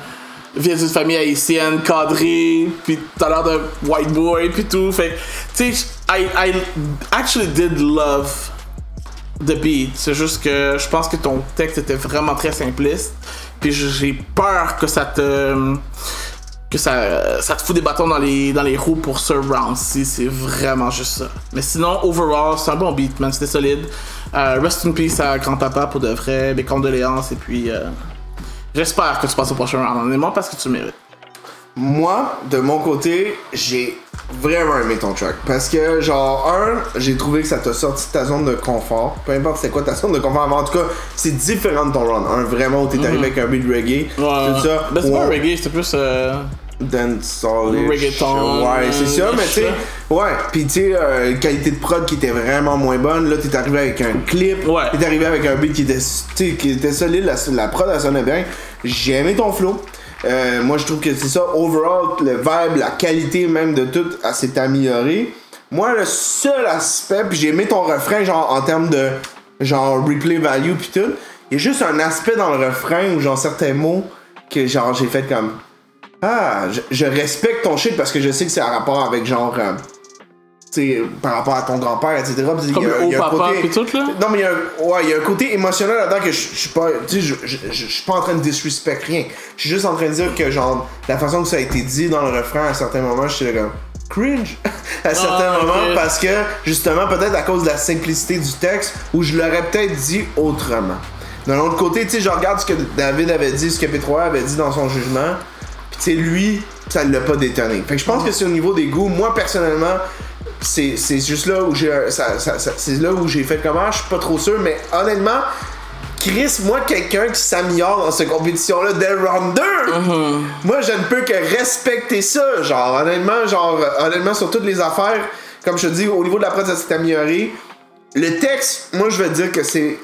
vient d'une famille haïtienne, cadré, puis t'as l'air d'un white boy, puis tout. Fait tu sais, I, I actually did love the beat. C'est juste que je pense que ton texte était vraiment très simpliste. Puis j'ai peur que ça te. Que ça, ça te fout des bâtons dans les, dans les roues pour ce round-ci. C'est vraiment juste ça. Mais sinon, overall, c'est un bon beat, man. C'était solide. Euh, rest in peace à grand-papa pour de vrai. Mes condoléances. Et puis. euh, J'espère que tu passes au prochain round, honnêtement, parce que tu le mérites. Moi, de mon côté, j'ai vraiment aimé ton track. Parce que, genre, un, j'ai trouvé que ça t'a sorti de ta zone de confort. Peu importe c'est quoi ta zone de confort avant. En tout cas, c'est différent de ton run. Un, vraiment, où t'es arrivé avec un beat reggae. tout ça. Ben, c'est pas reggae, c'était plus. euh, dancehall Reggaeton, ouais c'est ça mais tu sais ouais puis tu sais euh, qualité de prod qui était vraiment moins bonne là t'es arrivé avec un clip Ouais. t'es arrivé avec un beat était qui était solide la, la prod elle sonnait bien j'ai aimé ton flow Euh, moi je trouve que c'est ça. Overall le vibe la qualité même de tout s'est améliorée. Moi le seul aspect puis j'ai aimé ton refrain genre en termes de genre replay value puis tout. Il y a juste un aspect dans le refrain ou genre certains mots que genre j'ai fait comme ah je, respecte ton shit parce que je sais que c'est en rapport avec genre euh, par rapport à ton grand-père etc il y a- Comme le il y a un côté- pis tout, là? non mais il y a un, ouais il y a un côté émotionnel là-dedans que je je suis pas tu sais je, je, je- je suis pas en train de disrespect rien. Je suis juste en train de dire que genre la façon que ça a été dit dans le refrain à certains moments j'étais comme cringe! À certains Ah, ok. moments parce que justement peut-être à cause de la simplicité du texte où je l'aurais peut-être dit autrement. D'un autre côté tu sais je regarde ce que David avait dit ce que P3 avait dit dans son jugement puis tu sais lui ça l'a pas détonné. Fait que je pense que c'est au niveau des goûts. Moi personnellement c'est c'est juste là où j'ai ça, ça- ça- c'est là où j'ai fait comment je suis pas trop sûr mais honnêtement Chris, moi, quelqu'un qui s'améliore dans cette compétition-là dès le round 2, moi, je ne peux que respecter ça. Genre, honnêtement, genre, honnêtement, sur toutes les affaires, comme je te dis, au niveau de la presse, ça s'est amélioré. Le texte, moi, je veux dire que c'est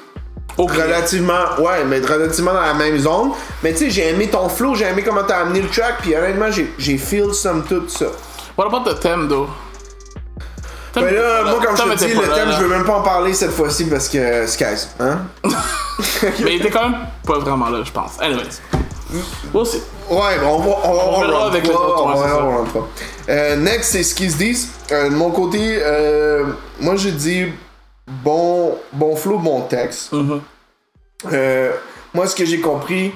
relativement, ouais, mais relativement dans la même zone. Mais tu sais, j'ai aimé ton flow, j'ai aimé comment t'as amené le track, puis honnêtement, j'ai, j'ai feel somme toute ça. What about the theme, though? Mais là, moi, comme je te dis, le thème, je veux même pas en parler cette fois-ci parce que skies, hein? Mais il était quand même pas vraiment là, je pense. Anyways. We'll see. Ouais, bon, on va, on va, On verra round avec les autres, on round trois. Euh, next, c'est ce qu'ils se disent. Euh, de mon côté, euh, moi j'ai dit bon, bon flow, bon texte. Mm-hmm. Moi, ce que j'ai compris,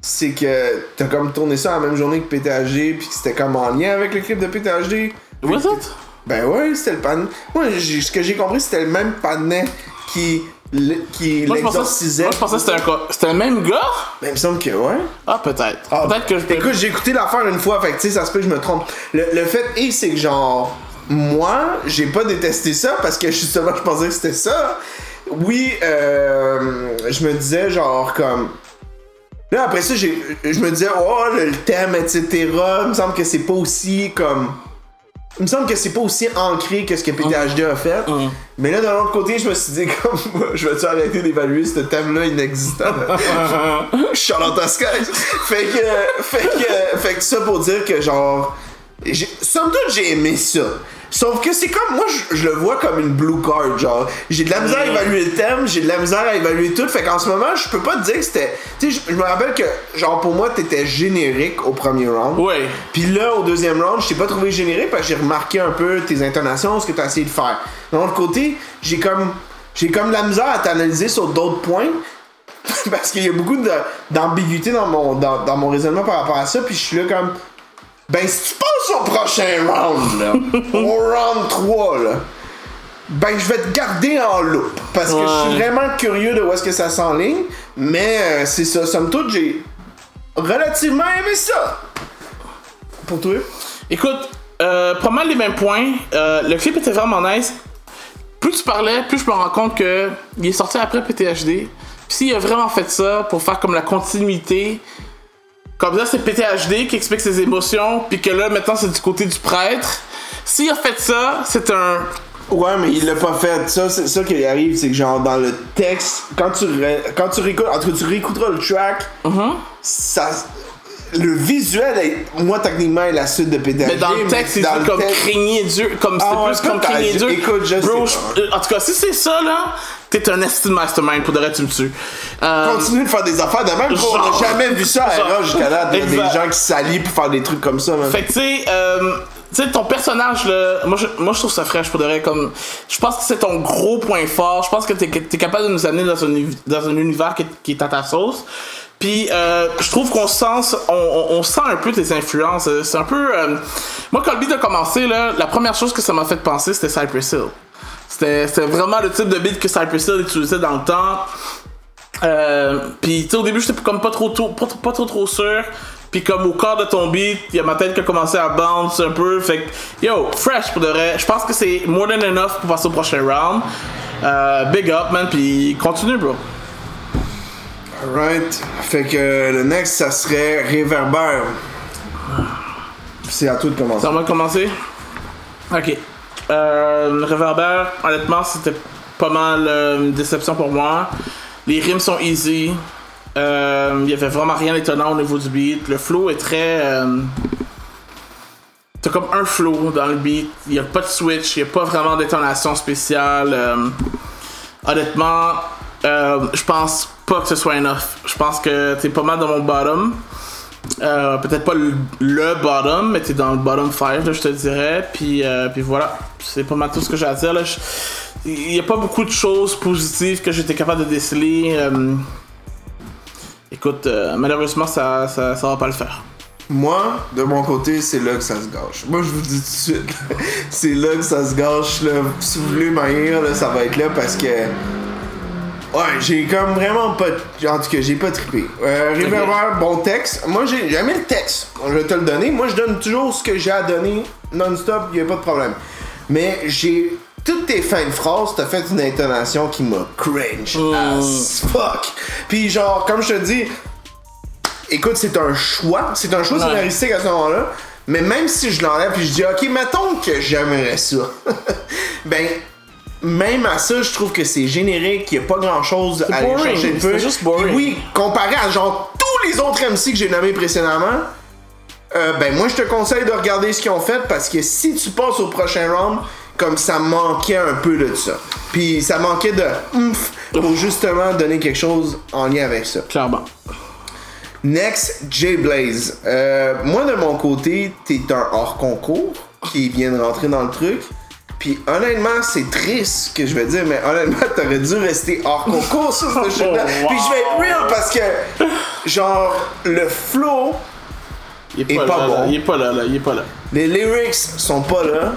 c'est que t'as comme tourné ça la même journée que PTHD, puis que c'était comme en lien avec le clip de PTHD. Was it? Ben ouais, c'était le pan. Moi, j'ai- ce que j'ai compris, c'était le même panneau qui, l- qui Moi, je pensais, l'exorcisait. moi, je pensais que c'était un co- C'était le même gars? Ben, il me semble que ouais. Ah, peut-être. Ah, peut-être que je peux. Écoute, j'ai écouté l'affaire une fois, fait que tu sais, ça se peut que je me trompe. Le, le fait est, c'est que genre, moi, j'ai pas détesté ça parce que justement, je pensais que c'était ça. Oui, euh, je me disais genre comme. Là, après ça, j'ai, je me disais, oh, le, le thème, etc. Il me semble que c'est pas aussi comme. Il me semble que c'est pas aussi ancré que ce que PTHD a fait. Mais là, de l'autre côté, je me suis dit, comme, je vais-tu arrêter d'évaluer ce thème-là inexistant? Charlotte. Fait que, fait que, fait que ça pour dire que genre, somme toute j'ai aimé ça. Sauf que c'est comme, moi je, je le vois comme une blue card, genre, j'ai de la misère à évaluer le thème, j'ai de la misère à évaluer tout, fait qu'en ce moment je peux pas te dire que c'était, tu sais, je, je me rappelle que, genre pour moi t'étais générique au premier round. Ouais. Puis là, au deuxième round, je t'ai pas trouvé générique parce que j'ai remarqué un peu tes intonations, ce que tu as essayé de faire. De l'autre côté, j'ai comme j'ai comme la misère à t'analyser sur d'autres points parce qu'il y a beaucoup de- d'ambiguïté dans mon dans, dans mon raisonnement par rapport à ça, puis je suis là comme ben si tu passes au prochain round là, au round 3 là, ben je vais te garder en loupe parce que je suis vraiment curieux de où est-ce que ça s'enligne, mais euh, c'est ça, somme toute, j'ai relativement aimé ça. Pour toi? Écoute, euh, pas mal les mêmes points. Euh, le clip était vraiment nice. Plus tu parlais, plus je me rends compte que il est sorti après PTHD. Puis s'il a vraiment fait ça pour faire comme la continuité, comme ça c'est PTHD qui explique ses émotions, puis que là maintenant c'est du côté du prêtre. S'il a fait ça, c'est un Ouais, mais il l'a pas fait. Ça, c'est ça qui arrive, c'est que genre dans le texte, quand tu ré- quand tu réécoutes, en tout cas tu réécouteras le track, Mm-hmm. ça, le visuel, est, moi techniquement est la suite de PTHD. Mais dans le texte, c'est comme texte- craigner Dieu. Comme Ah c'était ouais, plus comme craigner Dieu. Écoute, je Bro, sais je- en tout cas, si c'est ça, là, t'es un estime mastermind. Pour de vrai, tu me tues. Euh, Continue de faire des affaires de même, gros, on Genre. n'a jamais vu ça à Genre. Jusqu'à là, des, des gens qui s'allient pour faire des trucs comme ça, man. Fait que, tu sais, euh, tu sais, ton personnage, là, moi je, moi, je trouve ça fraîche pour de vrai. Comme, je pense que c'est ton gros point fort. Je pense que t'es es capable de nous amener dans un, dans un univers qui, est- qui est à ta sauce. Puis, euh, je trouve qu'on sent, on, sent un peu tes influences. C'est un peu. euh, moi, quand le beat a commencé, là, la première chose que ça m'a fait penser, c'était Cypress Hill. C'était vraiment le type de beat que Cypress Hill utilisait dans le temps. Euh, puis tu sais au début j'étais comme pas trop, trop pas, pas trop trop sûr puis comme au corps de ton beat il y a ma tête qui a commencé à bounce un peu fait que yo fresh pour de vrai je pense que c'est more than enough pour passer au prochain round Euh, big up man puis continue bro Alright. Fait que le next, ça serait Réverbère. C'est à toi de commencer. c'est à moi de commencer? Ok euh, Reverber honnêtement c'était pas mal euh, une déception pour moi les rimes sont easy Euh, il y avait vraiment rien d'étonnant au niveau du beat le flow est très euh, T'as comme un flow dans le beat, il a pas de switch, il a pas vraiment d'étonation spéciale. euh, honnêtement, euh, je pense pas que ce soit enough. Je pense que t'es pas mal dans mon bottom. Euh, Peut-être pas le, bottom, mais t'es dans le bottom 5, là, je te dirais. Puis, euh, puis voilà, c'est pas mal tout ce que j'ai à dire. Il y a pas beaucoup de choses positives que j'étais capable de déceler. euh, Écoute, malheureusement, ça, ça, ça va pas le faire. Moi, de mon côté, c'est là que ça se gâche. Moi, je vous dis tout de suite, c'est là que ça se gâche. Là. Si vous voulez m'haïr, là, ça va être là parce que. Ouais, j'ai comme vraiment pas. En tout cas, j'ai pas trippé. Euh, bon texte. Moi, j'ai jamais le texte. Je vais te le donner. Moi, je donne toujours ce que j'ai à donner non-stop, y a pas de problème. Mais j'ai. Toutes tes fins de phrases, t'as fait une intonation qui m'a cringe as fuck. Puis, genre, comme je te dis, écoute, c'est un choix. C'est un choix Ouais. scénaristique à ce moment-là. Mais même si je l'enlève puis je dis, ok, mettons que j'aimerais ça. ben, même à ça, je trouve que c'est générique. Il n'y a pas grand chose à aller chercher de plus. juste boring. Oui, comparé à genre tous les autres MC que j'ai nommés précédemment. euh, ben moi je te conseille de regarder ce qu'ils ont fait parce que si tu passes au prochain round, comme ça manquait un peu de ça. Puis ça manquait de oomph pour justement donner quelque chose en lien avec ça. Clairement. Next, Jay Blaze. Euh, moi, de mon côté, t'es un hors concours qui vient de rentrer dans le truc. Puis honnêtement, c'est triste ce que je vais dire, mais honnêtement, t'aurais dû rester hors concours sur ce shit-là. wow. Puis je vais être real parce que, genre, le flow, Il est pas, pas là, bon. là. Il est pas là, là. Il est pas là. les lyrics sont pas là.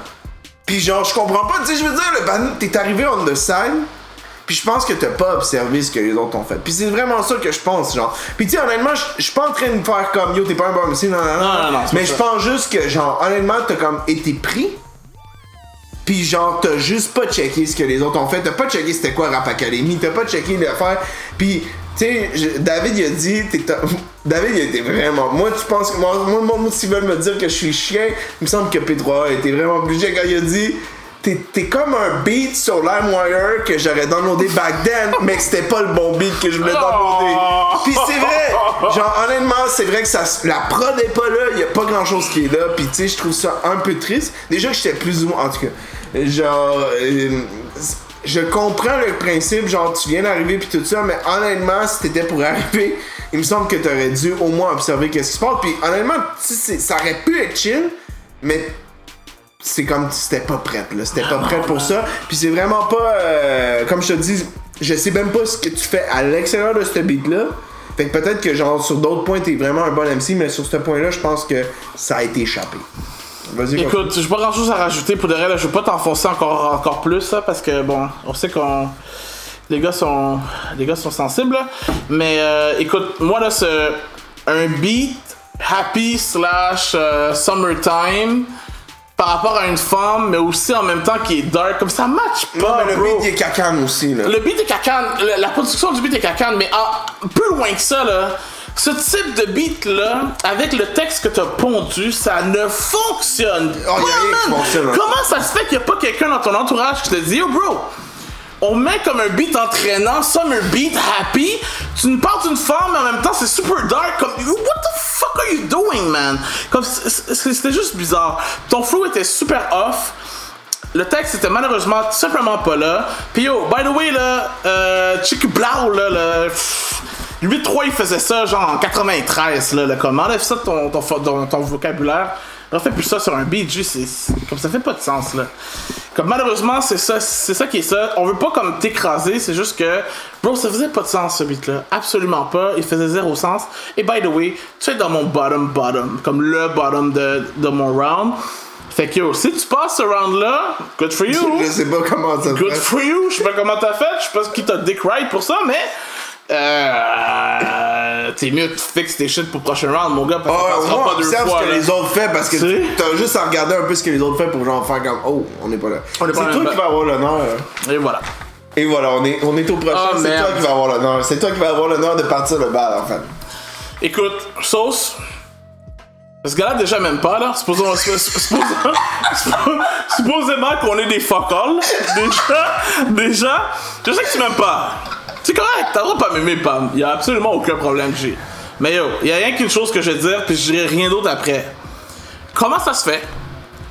Puis genre, je comprends pas. Tu sais, je veux dire, le t'es arrivé on the side. Puis je pense que t'as pas observé ce que les autres ont fait. Puis c'est vraiment ça que je pense, genre. Puis tu sais, honnêtement, je- suis pas en train de me faire comme yo, t'es pas un bon MC, non, non, non. Non, non, Mais je pense juste que, genre, honnêtement, t'as comme été pris. Puis genre, t'as juste pas checké ce que les autres ont fait. T'as pas checké c'était quoi Rap Academy. T'as pas checké l'affaire. Puis, tu sais, David il a dit, David il était vraiment. Moi, tu penses que. Moi, moi, moi, s'ils veulent me dire que je suis chien, il me semble que P3A était vraiment obligé quand il a dit. T'es, comme un beat sur LimeWire que j'aurais downloadé back then, mais que c'était pas le bon beat que je voulais downloader. Puis c'est vrai, genre honnêtement, c'est vrai que ça, la prod est pas là, y a pas grand chose qui est là, puis tu sais, je trouve ça un peu triste. Déjà que j'étais plus ou moins, en tout cas, genre, euh, je comprends le principe, genre tu viens d'arriver puis tout ça, mais honnêtement, si t'étais pour arriver, il me semble que t'aurais dû au moins observer qu'est-ce qui se passe. Puis honnêtement, ça aurait pu être chill, mais c'est comme si c'était pas prête là, c'était pas prête pour ça. Puis c'est vraiment pas euh, comme je te dis, je sais même pas ce que tu fais à l'extérieur de ce beat là. Fait que peut-être que genre sur d'autres points t'es vraiment un bon MC, mais sur ce point-là, je pense que ça a été échappé. Vas-y. Écoute, j'ai pas grand chose à rajouter pour de vrai, là, je veux pas t'enfoncer encore, encore plus, là, parce que bon, on sait qu'on. Les gars sont. Les gars sont sensibles, là. Mais euh, écoute, moi là, c'est un beat happy slash euh, summertime par rapport à une femme, mais aussi en même temps qui est dark, comme ça match Non, pas, mais le bro. beat est cacane aussi là. Le beat est cacane, la production du beat est cacane, mais en- plus loin que ça, là, ce type de beat là, avec le texte que t'as pondu, ça ne fonctionne Oh, y a pas, rien qui fonctionne. Comment ça se fait qu'il n'y a pas quelqu'un dans ton entourage qui te dit, yo bro, on met comme un beat entraînant, summer beat happy, tu nous parles d'une femme, mais en même temps c'est super dark, comme, what the fuck are you doing, man? Comme, c'était juste bizarre. Ton flow était super off. Le texte était malheureusement tout simplement pas là. Puis yo, by the way, là, euh, Blau, le. pff, 8-3, il faisait ça genre en 93, là, là comme enlève ça de ton, ton, ton, vocabulaire. Refais plus ça sur un c'est- c'est- comme ça fait pas de sens, là. Comme malheureusement, c'est ça, c'est ça qui est ça. On veut pas comme t'écraser, c'est juste que, bro, ça faisait pas de sens ce beat-là. Absolument pas. Il faisait zéro sens. Et by the way, tu es dans mon bottom bottom, comme le bottom de, de mon round. Fait que yo, si tu passes ce round-là, good for you. Je sais pas comment ça se Good fait. for you. Je sais pas comment t'as fait. Je sais pas qui t'a dick right pour ça, mais. Euh. T'es mieux que tu fixes tes shit pour le prochain round, mon gars, parce que moins, pas deux observe fois. ce que là. les autres font parce que Tu t'as juste à regarder un peu ce que les autres font pour genre faire comme oh on n'est pas là. C'est toi bah- qui vas avoir l'honneur. Et voilà. Et voilà, on est, on est au prochain, Ah, c'est toi qui vas avoir l'honneur. C'est toi qui vas avoir l'honneur de partir le bal en fait. Écoute, sauce. Ce gars-là, déjà, même pas, là. Supposons, supposons- supposons- supposément qu'on est des fuck all. Déjà, déjà, je sais que tu m'aimes pas. C'est correct, t'as droit pas m'aimer, Pam. Y a absolument aucun problème, j'ai. Mais yo, y a rien qu'une chose que je vais dire, puis je dirai rien d'autre après. Comment ça se fait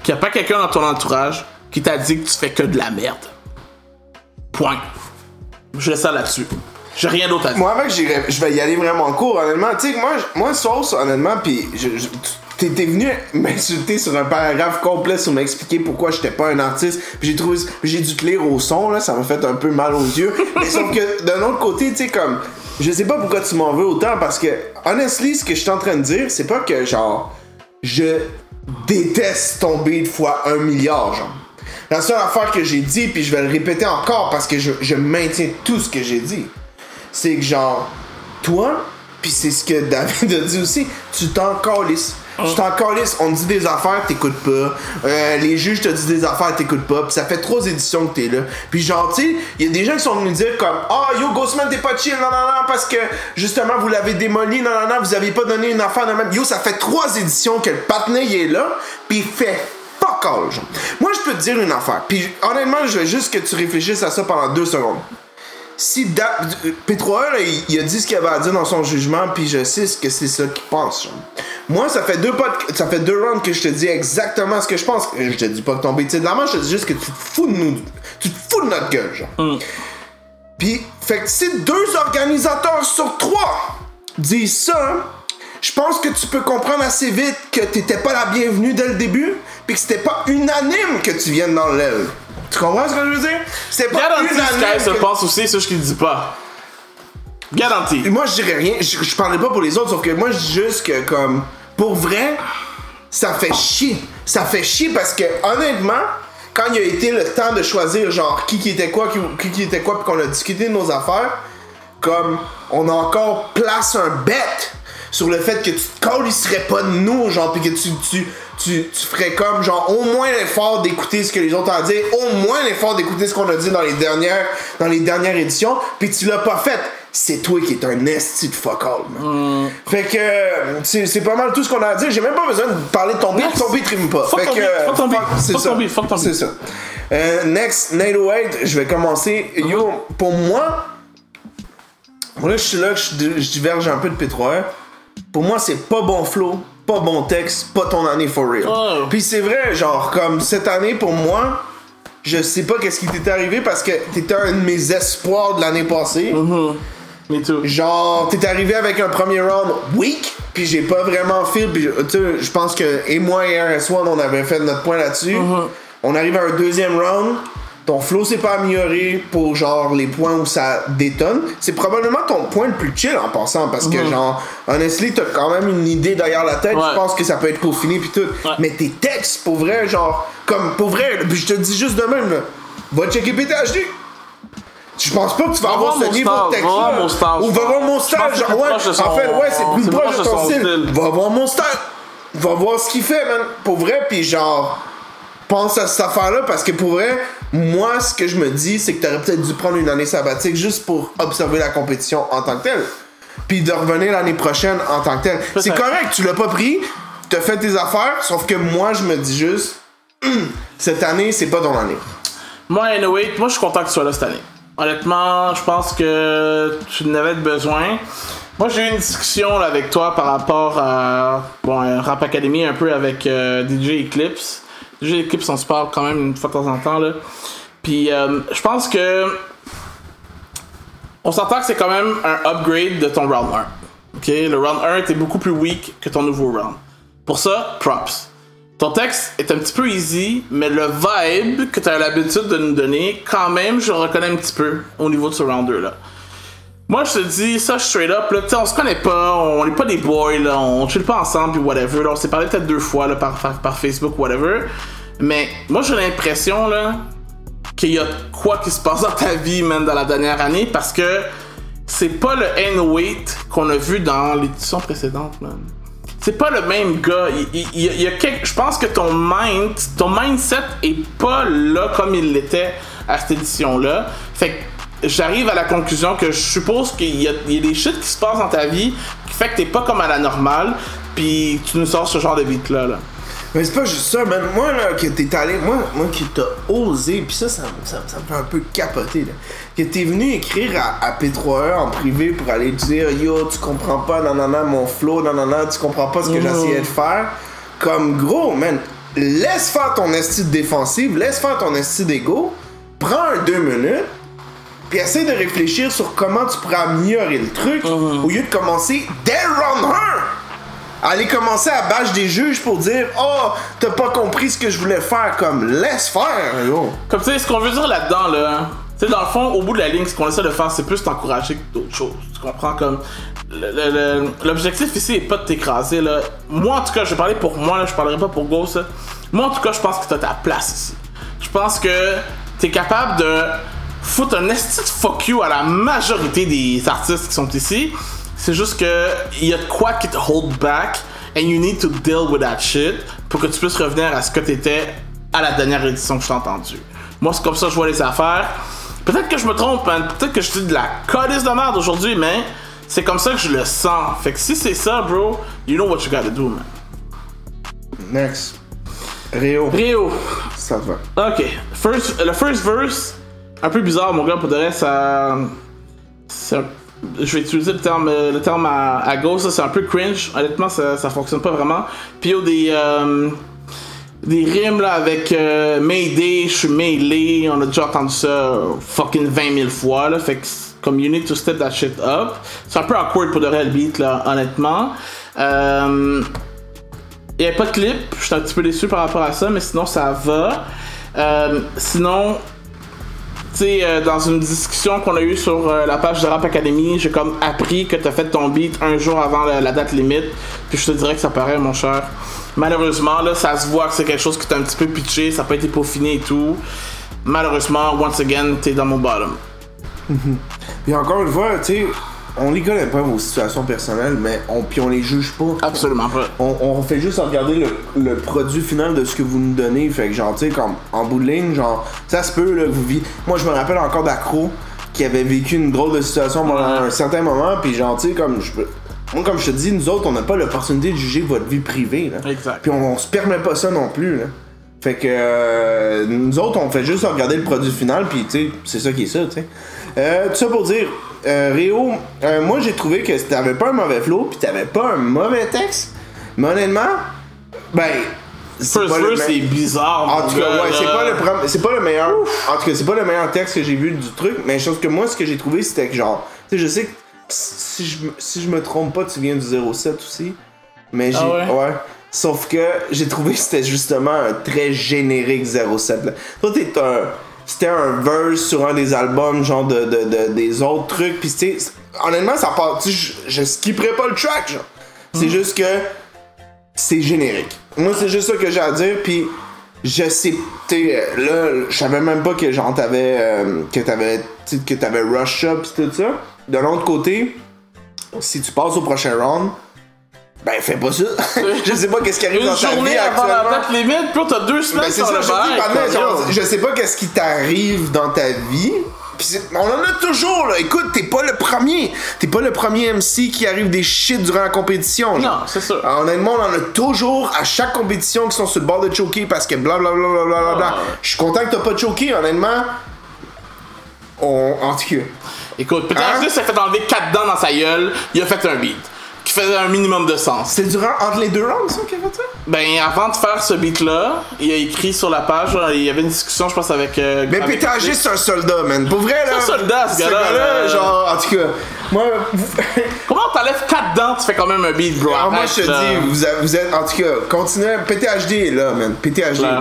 qu'il y a pas quelqu'un dans ton entourage qui t'a dit que tu fais que de la merde? Point. Je laisse ça là-dessus. J'ai rien d'autre à dire. Moi, avec, je vais y aller vraiment court, honnêtement. Tu sais, moi, moi, Sauce, honnêtement, je- t'es t'es venu m'insulter sur un paragraphe complet sur m'expliquer pourquoi j'étais pas un artiste. Puis j'ai trouvé, j'ai dû te lire au son, là, ça m'a fait un peu mal aux yeux. Mais sauf que d'un autre côté, tu sais, comme, je sais pas pourquoi tu m'en veux autant, parce que, honestly, ce que je suis en train de dire, c'est pas que, genre, je déteste ton beat fois un milliard, genre. La seule affaire que j'ai dit, puis je vais le répéter encore parce que je, je maintiens tout ce que j'ai dit, c'est que genre, toi, puis c'est ce que David a dit aussi, tu t'en calisses. Tu t'en on te dit des affaires, t'écoutes pas. Euh, les juges te disent des affaires, t'écoutes pas. Puis ça fait trois éditions que t'es là. Puis genre, tu il y a des gens qui sont venus dire comme Ah, yo, Ghostman, t'es pas chill, non, non, non, parce que justement, vous l'avez démoli, non, non, non, vous avez pas donné une affaire de même. Yo, ça fait trois éditions que le patinet est là, puis fait fuck all, genre. Moi, je peux te dire une affaire. Puis honnêtement, je veux juste que tu réfléchisses à ça pendant deux secondes si Da- P3E, là, il, il a dit ce qu'il avait à dire dans son jugement, puis je sais ce que c'est ça qu'il pense. genre. Moi, ça fait deux ça fait deux rounds que je te dis exactement ce que je pense. Je te dis pas que ton bêtise de la main, je te dis juste que tu te fous de nous, tu te fous de notre gueule, genre. Puis, fait que si deux organisateurs sur trois disent ça, je pense que tu peux comprendre assez vite que t'étais pas la bienvenue dès le début, puis que c'était pas unanime que tu viennes dans l'aile. Tu comprends ce que je veux dire? C'était pas Garantie. Sky se que- pense aussi, c'est ce qu'il dit pas. Garantie. moi, je dirais rien. Je, je parlerai pas pour les autres, sauf que moi, je dis juste que, comme, pour vrai, ça fait chier. Ça fait chier parce que, honnêtement, quand il a été le temps de choisir, genre, qui qui était quoi, qui, qui, qui était quoi, puis qu'on a discuté de nos affaires, comme, on a encore place un bet sur le fait que tu te calisserais pas de nous, genre, puis que tu, tu, tu, tu ferais comme, genre, au moins l'effort d'écouter ce que les autres ont à dire, au moins l'effort d'écouter ce qu'on a dit dans les dernières, dans les dernières éditions, puis tu l'as pas fait. C'est toi qui es un esti de fuck all, man. Fait que, c'est pas mal tout ce qu'on a à dire. J'ai même pas besoin de parler de ton beat, ton beat rime pas. Fuck fait que, fuck c'est ça. C'est ça. Euh, next, 808, je vais commencer. Yo, pour moi, moi, là, je suis là, je, je diverge un peu de P3R. Pour moi, c'est pas bon flow, pas bon texte, pas ton année for real. Oh. Puis c'est vrai, genre, comme cette année, pour moi, je sais pas qu'est-ce qui t'est arrivé parce que t'étais un de mes espoirs de l'année passée. Me too. Genre, t'es arrivé avec un premier round weak, puis j'ai pas vraiment feel, puis tu sais, je pense que et moi et RS1, on avait fait notre point là-dessus. On arrive à un deuxième round, ton flow s'est pas amélioré pour genre les points où ça détonne. C'est probablement ton point le plus chill en passant, parce que genre, honestly, t'as quand même une idée derrière la tête, Ouais. je pense que ça peut être peaufiné puis tout. Ouais. Mais tes textes, pour vrai, genre, comme pour vrai, je te dis juste de même, là, va checker PTHD. Je pense pas que tu vas Va avoir voir ce niveau de texte mon style. Ou va voir mon c'est genre, ouais, son- en fait, ouais, c'est plus proche de ton style. style. Va voir mon style. Va voir ce qu'il fait, man. Pour vrai, puis genre, pense à cette affaire-là parce que pour vrai, moi, ce que je me dis, c'est que t'aurais peut-être dû prendre une année sabbatique juste pour observer la compétition en tant que telle. Puis de revenir l'année prochaine en tant que telle. C'est correct, tu l'as pas pris, t'as fait tes affaires, sauf que moi, je me dis juste, Hum, cette année, c'est pas ton année. Moi, anyway, moi je suis content que tu sois là cette année. Honnêtement, je pense que tu n'avais besoin. Moi, j'ai eu une discussion là, avec toi par rapport à bon, Rap Academy un peu avec euh, DJ Eclipse. DJ Eclipse, on se quand même une fois de temps en temps. Là. Puis, euh, je pense que. On s'entend que c'est quand même un upgrade de ton round 1. Ok, le round 1 était beaucoup plus weak que ton nouveau round. Pour ça, props. Ton texte est un petit peu easy, mais le vibe que tu as l'habitude de nous donner, quand même, je reconnais un petit peu au niveau de ce round 2 là. Moi, je te dis ça straight up, là, tu sais, on se connaît pas, on n'est pas des boys, là, on chill pas ensemble, puis whatever. Là, on s'est parlé peut-être deux fois là, par, par, Facebook, whatever. Mais moi, j'ai l'impression, là, qu'il y a quoi qui se passe dans ta vie, man, dans la dernière année, parce que c'est pas le N-Weight qu'on a vu dans l'édition précédente, man. C'est pas le même gars. Il, il y a quelque- je pense que ton mind, ton mindset est pas là comme il l'était à cette édition-là. Fait que j'arrive à la conclusion que je suppose qu'il y a, il y a des shit qui se passent dans ta vie qui fait que t'es pas comme à la normale, puis tu nous sors ce genre de beat-là. Là. Mais c'est pas juste ça, man. Moi, là, que t'es allé. Moi, moi qui t'as osé, pis ça, ça, ça, ça me fait un peu capoter, là. Que t'es venu écrire à, à P3E en privé pour aller dire Yo, tu comprends pas, nanana, mon flow, nanana, tu comprends pas ce que j'essayais de faire. Comme gros, man. Laisse faire ton esti défensive, laisse faire ton esti d'ego, prends un deux minutes, puis essaie de réfléchir sur comment tu pourrais améliorer le truc au lieu de commencer dès round 1 aller commencer à bâcher des juges pour dire oh t'as pas compris ce que je voulais faire comme laisse faire yo. Comme tu sais, ce qu'on veut dire là-dedans, là, tu sais, dans le fond, au bout de la ligne, ce qu'on essaie de faire, c'est plus t'encourager que d'autres choses. Tu comprends? Comme, l'objectif ici est pas de t'écraser, là. Moi, en tout cas, je vais parler pour moi, là, je parlerai pas pour Ghost, là. Moi, en tout cas, je pense que t'as ta place ici. Je pense que t'es capable de foutre un esti de fuck you à la majorité des artistes qui sont ici. C'est juste que il y a de quoi qui te hold back and you need to deal with that shit pour que tu puisses revenir à ce que t'étais à la dernière édition que je t'ai entendu. Moi, c'est comme ça que je vois les affaires. Peut-être que je me trompe, hein. peut-être que je dis de la codice de merde aujourd'hui, mais c'est comme ça que je le sens. Fait que si c'est ça, bro, you know what you gotta do, man. Next. Rio, Rio, ça va. Ok, first, le first verse, un peu bizarre, mon gars, pour de vrai, ça. Je vais utiliser le terme, le terme à, à gauche, c'est un peu cringe. Honnêtement, ça, ça fonctionne pas vraiment. Puis il y a des. euh, des rimes là avec euh, Mayday, je suis mêlé, on a déjà entendu ça fucking 20 000 fois là, fait que comme you need to step that shit up. C'est un peu awkward pour de vrai le beat là, honnêtement. Euh, il n'y avait pas de clip, je suis un petit peu déçu par rapport à ça, mais sinon ça va. Euh, sinon, sais, euh, dans une discussion qu'on a eue sur euh, la page de Rap Academy, j'ai comme appris que t'as fait ton beat un jour avant la, date limite, puis je te dirais que ça paraît, mon cher. Malheureusement, là, ça se voit que c'est quelque chose qui t'a un petit peu pitché, ça pas été peaufiné et tout. Malheureusement, once again, t'es dans mon bottom. Puis encore une fois, tu sais, on les connaît pas vos situations personnelles, mais on, puis on les juge pas. Absolument pas. On, on fait juste regarder le, le produit final de ce que vous nous donnez. Fait que genre, tu sais, comme en bout de ligne, genre, ça se peut, là, vous vivez. Moi, je me rappelle encore d'Acro qui avait vécu une drôle de situation pendant un certain moment, puis genre, tu sais, comme je peux. Moi, comme je te dis, nous autres, on n'a pas l'opportunité de juger votre vie privée, là. Exact. Puis on, on se permet pas ça non plus, là. Fait que euh, nous autres, on fait juste regarder le produit final, puis tu sais, c'est ça qui est ça, tu sais. Euh, tout ça pour dire, euh, Réo, euh, moi j'ai trouvé que t'avais pas un mauvais flow, puis t'avais pas un mauvais texte, mais honnêtement, ben. c'est First verse, c'est bizarre. en tout cas, ouais, c'est pas le c'est pas le meilleur. En tout cas, c'est pas le meilleur texte que j'ai vu du truc, mais chose que moi, ce que j'ai trouvé, c'était que genre, tu sais, je sais que si je, me- si je me trompe pas, tu viens du 07 aussi, mais j'ai, Ah ouais? Sauf que j'ai trouvé que c'était justement un très générique 07. Là. Toi, t'es un, c'était un verse sur un des albums, genre de, de, de- des autres trucs, puis tu sais, honnêtement, ça part, tu sais, je, je skipperais pas le track, genre. C'est juste que c'est générique. Moi, c'est juste ça que j'ai à dire, puis je sais, tu sais, là, je savais même pas que genre t'avais, euh, que t'avais, que t'avais rush up pis tout ça. De l'autre côté, si tu passes au prochain round, ben fais pas ça. je sais pas qu'est-ce qui arrive Une dans ta journée vie avant la actuellement. date limite, puis t'as deux semaines Ben, c'est sur ça, le je te dis, bail. Padman, genre, Yo. je sais pas qu'est-ce qui t'arrive dans ta vie. Pis c'est- on en a toujours, là. Écoute, t'es pas le premier. T'es pas le premier MC qui arrive des shit durant la compétition. là. Non, c'est sûr. Ah, Honnêtement, on en a toujours à chaque compétition qui sont sur le bord de choquer parce que blablabla. Bla, bla, bla, bla. Ah. Je suis content que t'as pas choqué, honnêtement. On, en tout cas. Écoute, peut-être Hein? s'est fait enlever 4 dents dans sa gueule, il a fait un beat. Qui faisait un minimum de sens. C'est durant entre les deux rounds, ça, qu'il a fait ça? Ben, avant de faire ce beat-là, il a écrit sur la page, là, il y avait une discussion, je pense, avec. euh, Mais avec- PTAG, c'est un soldat, man. Pour vrai, là. C'est un soldat, ce gars-là, là. genre, en tout cas. Moi. Comment t'enlèves 4 dents, tu fais quand même un beat, bro? Alors moi je te là. dis, vous, avez- vous êtes en tout cas, continuez, PTHD est là, man, PTHD est là.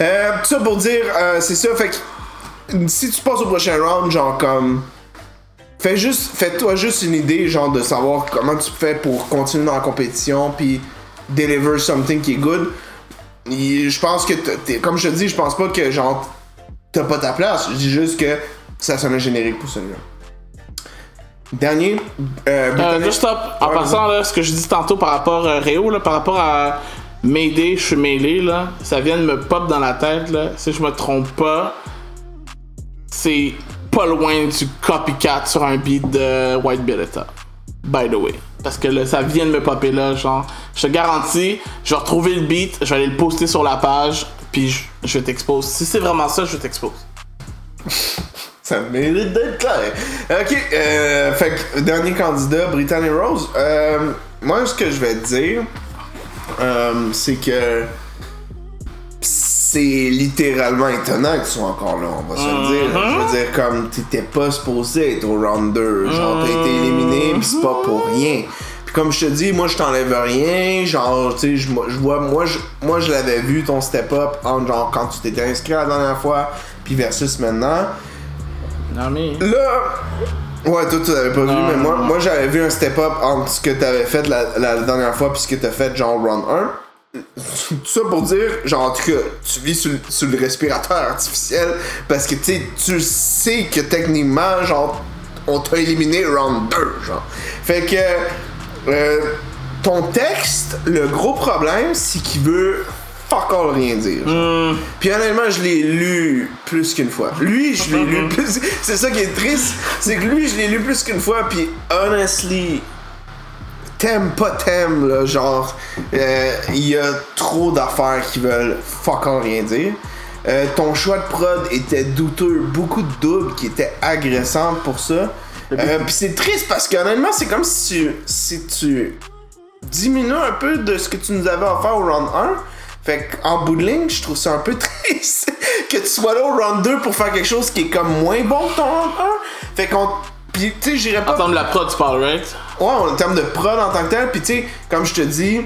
Euh, tout ça pour dire, euh, c'est ça, fait que si tu passes au prochain round, genre comme, fais juste, fais-toi juste une idée, genre de savoir comment tu fais pour continuer dans la compétition, puis deliver something qui est good. Et Je pense que, t'es- comme je te dis, je pense pas que genre t'as pas ta place. Je dis juste que ça sonne générique pour celui-là. Dernier, euh, Euh, juste stop. En Ouais, passant, là, ce que je dis tantôt par rapport à Réo, là, par rapport à Mayday, je suis mêlé, là, ça vient de me pop dans la tête, là. Si je me trompe pas, c'est pas loin du copycat sur un beat de White Beretta. By the way. Parce que là, ça vient de me popper là, genre. Je te garantis, je vais retrouver le beat, je vais aller le poster sur la page, puis je, je t'expose. Si c'est vraiment ça, je t'expose. Ça mérite d'être clair. Ok, euh, fait que dernier candidat, Brittany Rose. Euh, moi, ce que je vais te dire, euh, c'est que c'est littéralement étonnant que tu sois encore là, on va se le dire. Je veux dire, comme t'étais pas supposé être au round 2. Genre, t'as été éliminé, pis c'est pas pour rien. Puis comme je te dis, moi je t'enlève rien. Genre, tu sais, je je vois, moi je, moi, je l'avais vu ton step-up en genre quand tu t'étais inscrit la dernière fois, puis versus maintenant. Non, mais. Là, ouais, toi tu l'avais pas vu, Non, mais moi, non. moi j'avais vu un step-up entre ce que t'avais fait la, la dernière fois puis ce que t'as fait genre round 1. Tout ça pour dire, genre en tout cas, tu vis sur, le- sur le respirateur artificiel parce que tu sais, tu sais que techniquement, genre, on t'a éliminé round 2, genre. Fait que euh, ton texte, le gros problème, c'est qu'il veut fuck all rien dire. genre. Puis honnêtement, je l'ai lu plus qu'une fois. Lui, je l'ai lu plus. C'est ça qui est triste, c'est que lui, je l'ai lu plus qu'une fois. Puis honestly, t'aimes pas t'aimes là, genre, euh, il y a trop d'affaires qui veulent fuck all rien dire. Euh, ton choix de prod était douteux, beaucoup de doubles qui étaient agressants pour ça. Euh, Puis c'est triste parce que honnêtement, c'est comme si tu, si tu diminues un peu de ce que tu nous avais offert au round 1. Fait qu'en bout de ligne, je trouve ça un peu triste que tu sois là au round 2 pour faire quelque chose qui est comme moins bon que ton round 1. Fait qu'on. Pis tu sais, j'irais pas. De la prod, tu parles, right? Ouais, en termes de prod en tant que tel, puis tu sais, comme je te dis,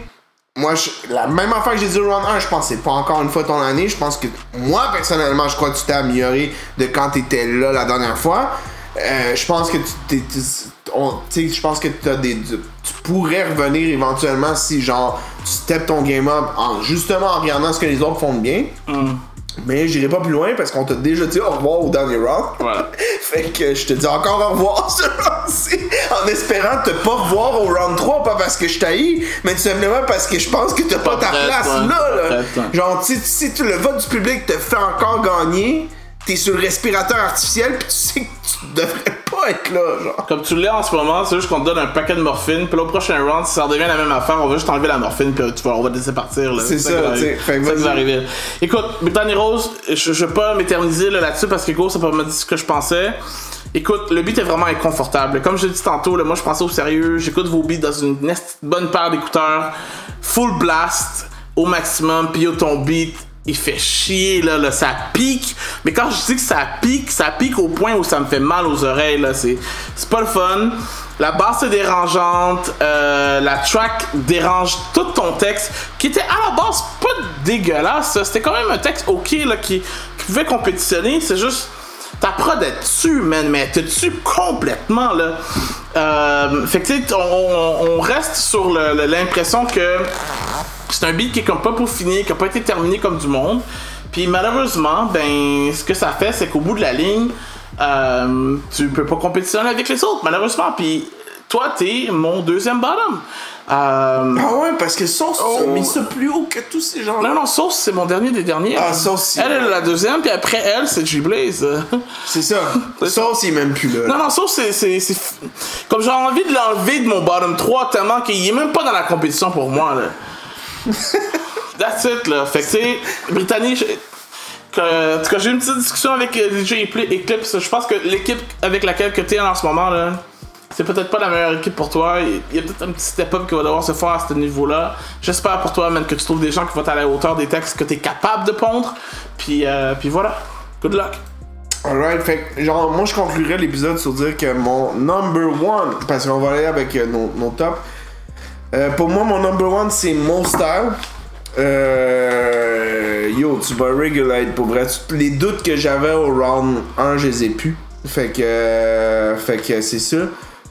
moi, je- la même affaire que j'ai dit au round 1, je pense que c'est pas encore une fois ton année. Je pense que moi, personnellement, je crois que tu t'es amélioré de quand t'étais là la dernière fois. Euh, je pense que tu t'es. tu- Tu je pense que des. Tu tu pourrais revenir éventuellement si, genre, tu step ton game up en, justement en regardant ce que les autres font de bien. Mais j'irai pas plus loin parce qu'on t'a déjà dit au revoir au dernier round. Voilà. fait que je te dis encore au revoir ce round-ci. En espérant te pas revoir au round 3, pas parce que je t'haïs, mais tout simplement parce que je pense que t'as pas, Pas ta prête, place ouais. là, là. Pas prête, ouais. Genre, sais, si tu- le vote du public te fait encore gagner, t'es sur le respirateur artificiel, pis tu sais que tu devrais pas être là, genre. Comme tu l'es en ce moment, c'est juste qu'on te donne un paquet de morphine, puis là, au prochain round, si ça redevient la même affaire, on va juste enlever la morphine, puis tu vas, on va te laisser partir. là. C'est ça, tu sais. C'est ça qui va arriver. Écoute, Brittany Rose, je, je vais pas m'éterniser là, là-dessus parce que gros, ça me dire ce que je pensais. Écoute, le beat est vraiment inconfortable. Comme je l'ai dit tantôt, là, moi je pensais au sérieux. J'écoute vos beats dans une bonne paire d'écouteurs, full blast au maximum, puis yo, ton beat, il fait chier, là, là, ça pique. Mais quand je dis que ça pique, ça pique au point où ça me fait mal aux oreilles, là, c'est, pas le fun. La basse est dérangeante, euh, la track dérange tout ton texte, qui était à la base pas dégueulasse, c'était quand même un texte ok, là, qui, pouvait compétitionner, c'est juste... Ta prod est dessus, man, mais t'es dessus complètement, là? Euh, fait que, on, on- reste sur l'impression que c'est un beat qui est comme pas peaufiné, qui a pas été terminé comme du monde. Puis malheureusement, ben, ce que ça fait, c'est qu'au bout de la ligne, euh, tu peux pas compétitionner avec les autres, malheureusement. Puis toi, t'es mon deuxième bottom. Euh, Ah ouais, parce que Sauce a mis ça plus haut que tous ces gens-là? non, non, Sauce, c'est mon dernier des derniers. Ah, Sauce, Elle, elle est la deuxième, puis après elle, c'est G-Blaze. C'est ça. Sauce, il est même plus là. Non, non, Sauce, c'est. Comme j'ai envie de l'enlever de mon bottom 3 tellement qu'il est même pas dans la compétition pour moi, là. That's it, là. Fait que, tu sais, Brittany, je- que- en tout cas, j'ai une petite discussion avec euh, DJ Epli- Eclipse. Je pense que l'équipe avec laquelle que t'es en ce moment, là, c'est peut-être pas la meilleure équipe pour toi. Il y a peut-être un petit step-up qui va devoir se faire à ce niveau-là. J'espère pour toi, man, que tu trouves des gens qui vont être à la hauteur des textes que t'es capable de pondre. Puis, euh, puis voilà. Good luck. Alright, fait genre, moi je conclurai l'épisode sur dire que mon number one, parce qu'on va aller avec euh, nos, nos tops. Euh, pour moi, mon number one, c'est Mo Style. Euh, yo, tu vas regulate pour vrai. Les doutes que j'avais au round 1, je les ai plus. Fait que, euh, fait que c'est ça.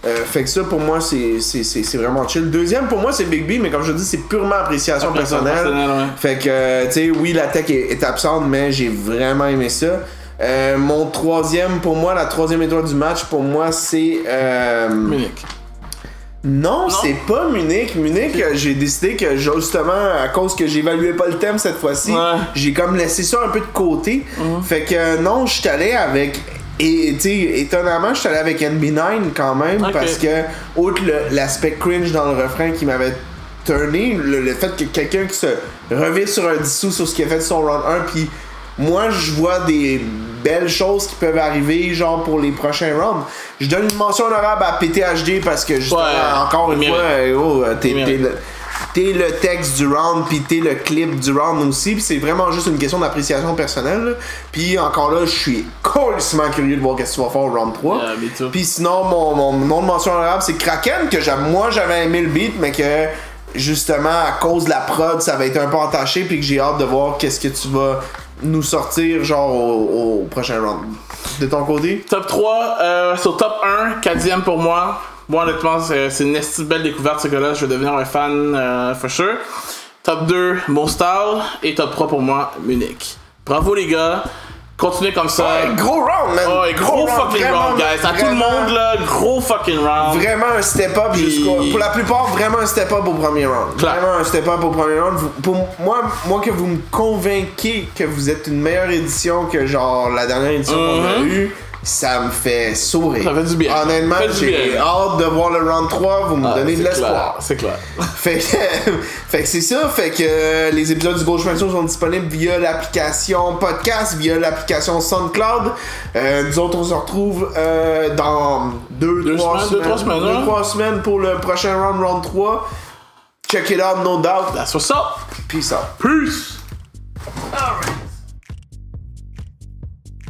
Euh, fait que ça pour moi c'est, c'est, c'est, c'est vraiment chill. Deuxième pour moi c'est Big B, mais comme je dis, c'est purement appréciation Appréciation personnelle. personnelle, ouais. Fait que, tu sais, oui, la tech est, est absente, mais j'ai vraiment aimé ça. Euh, mon troisième, pour moi, la troisième étoile du match, pour moi, c'est. euh, Munich. Non, c'est pas Munich. Munich, j'ai décidé que justement, à cause que j'évaluais pas le thème cette fois-ci, Ouais. Mhm. j'ai comme laissé ça un peu de côté. Fait que euh, non, je suis allé avec. Et tu sais, étonnamment, je suis allé avec NB9 quand même, parce que, outre l'aspect cringe dans le refrain qui m'avait turné, le, le fait que quelqu'un qui se revient sur un dissous sur ce qu'il a fait de son round 1, puis moi, je vois des belles choses qui peuvent arriver, genre pour les prochains rounds. Je donne une mention honorable à PTHD parce que, justement, Ouais, encore une fois, euh, oh, t'es, le- texte du round, puis t'es le clip du round aussi, puis c'est vraiment juste une question d'appréciation personnelle. Puis encore là, je suis complètement curieux de voir qu'est-ce que tu vas faire au round 3. Yeah. Puis sinon, mon, mon nom de mention honorable, c'est Kraken, que moi j'avais aimé le beat, mais que justement, à cause de la prod, ça va être un peu entaché, puis que j'ai hâte de voir qu'est-ce que tu vas nous sortir, genre, au, prochain round. De ton côté? Top 3, euh, sur top 1, 4 pour moi. Moi, honnêtement, c'est une belle découverte, ce gars-là. Je vais devenir un fan, euh, for sure. Top 2, Mon Style. Et top 3 pour moi, Munich. Bravo, les gars. Continuez comme ça. Ouais, gros round, man! Et gros, fucking round, guys. À tout le monde, là, gros fucking round. Vraiment un step-up jusqu'au. Pour la plupart, vraiment un step-up au premier round. Vraiment un step-up au premier round. Pour moi, moi que vous me convainquez que vous êtes une meilleure édition que genre la dernière édition qu'on a Mhm. eue, ça me fait sourire. Ça fait du bien. Honnêtement, j'ai hâte de voir le round 3. Vous me Ah, donnez de l'espoir. C'est clair. Fait que, fait que c'est ça, fait que euh, les épisodes du Gauche Show sont disponibles via l'application podcast, via l'application SoundCloud. Euh, nous autres, on se retrouve euh, dans deux, Deux trois semaines, deux, trois semaines, deux, hein? semaines pour le prochain round, round 3. Check it out, no doubt. That's what's up. Peace out. Peace.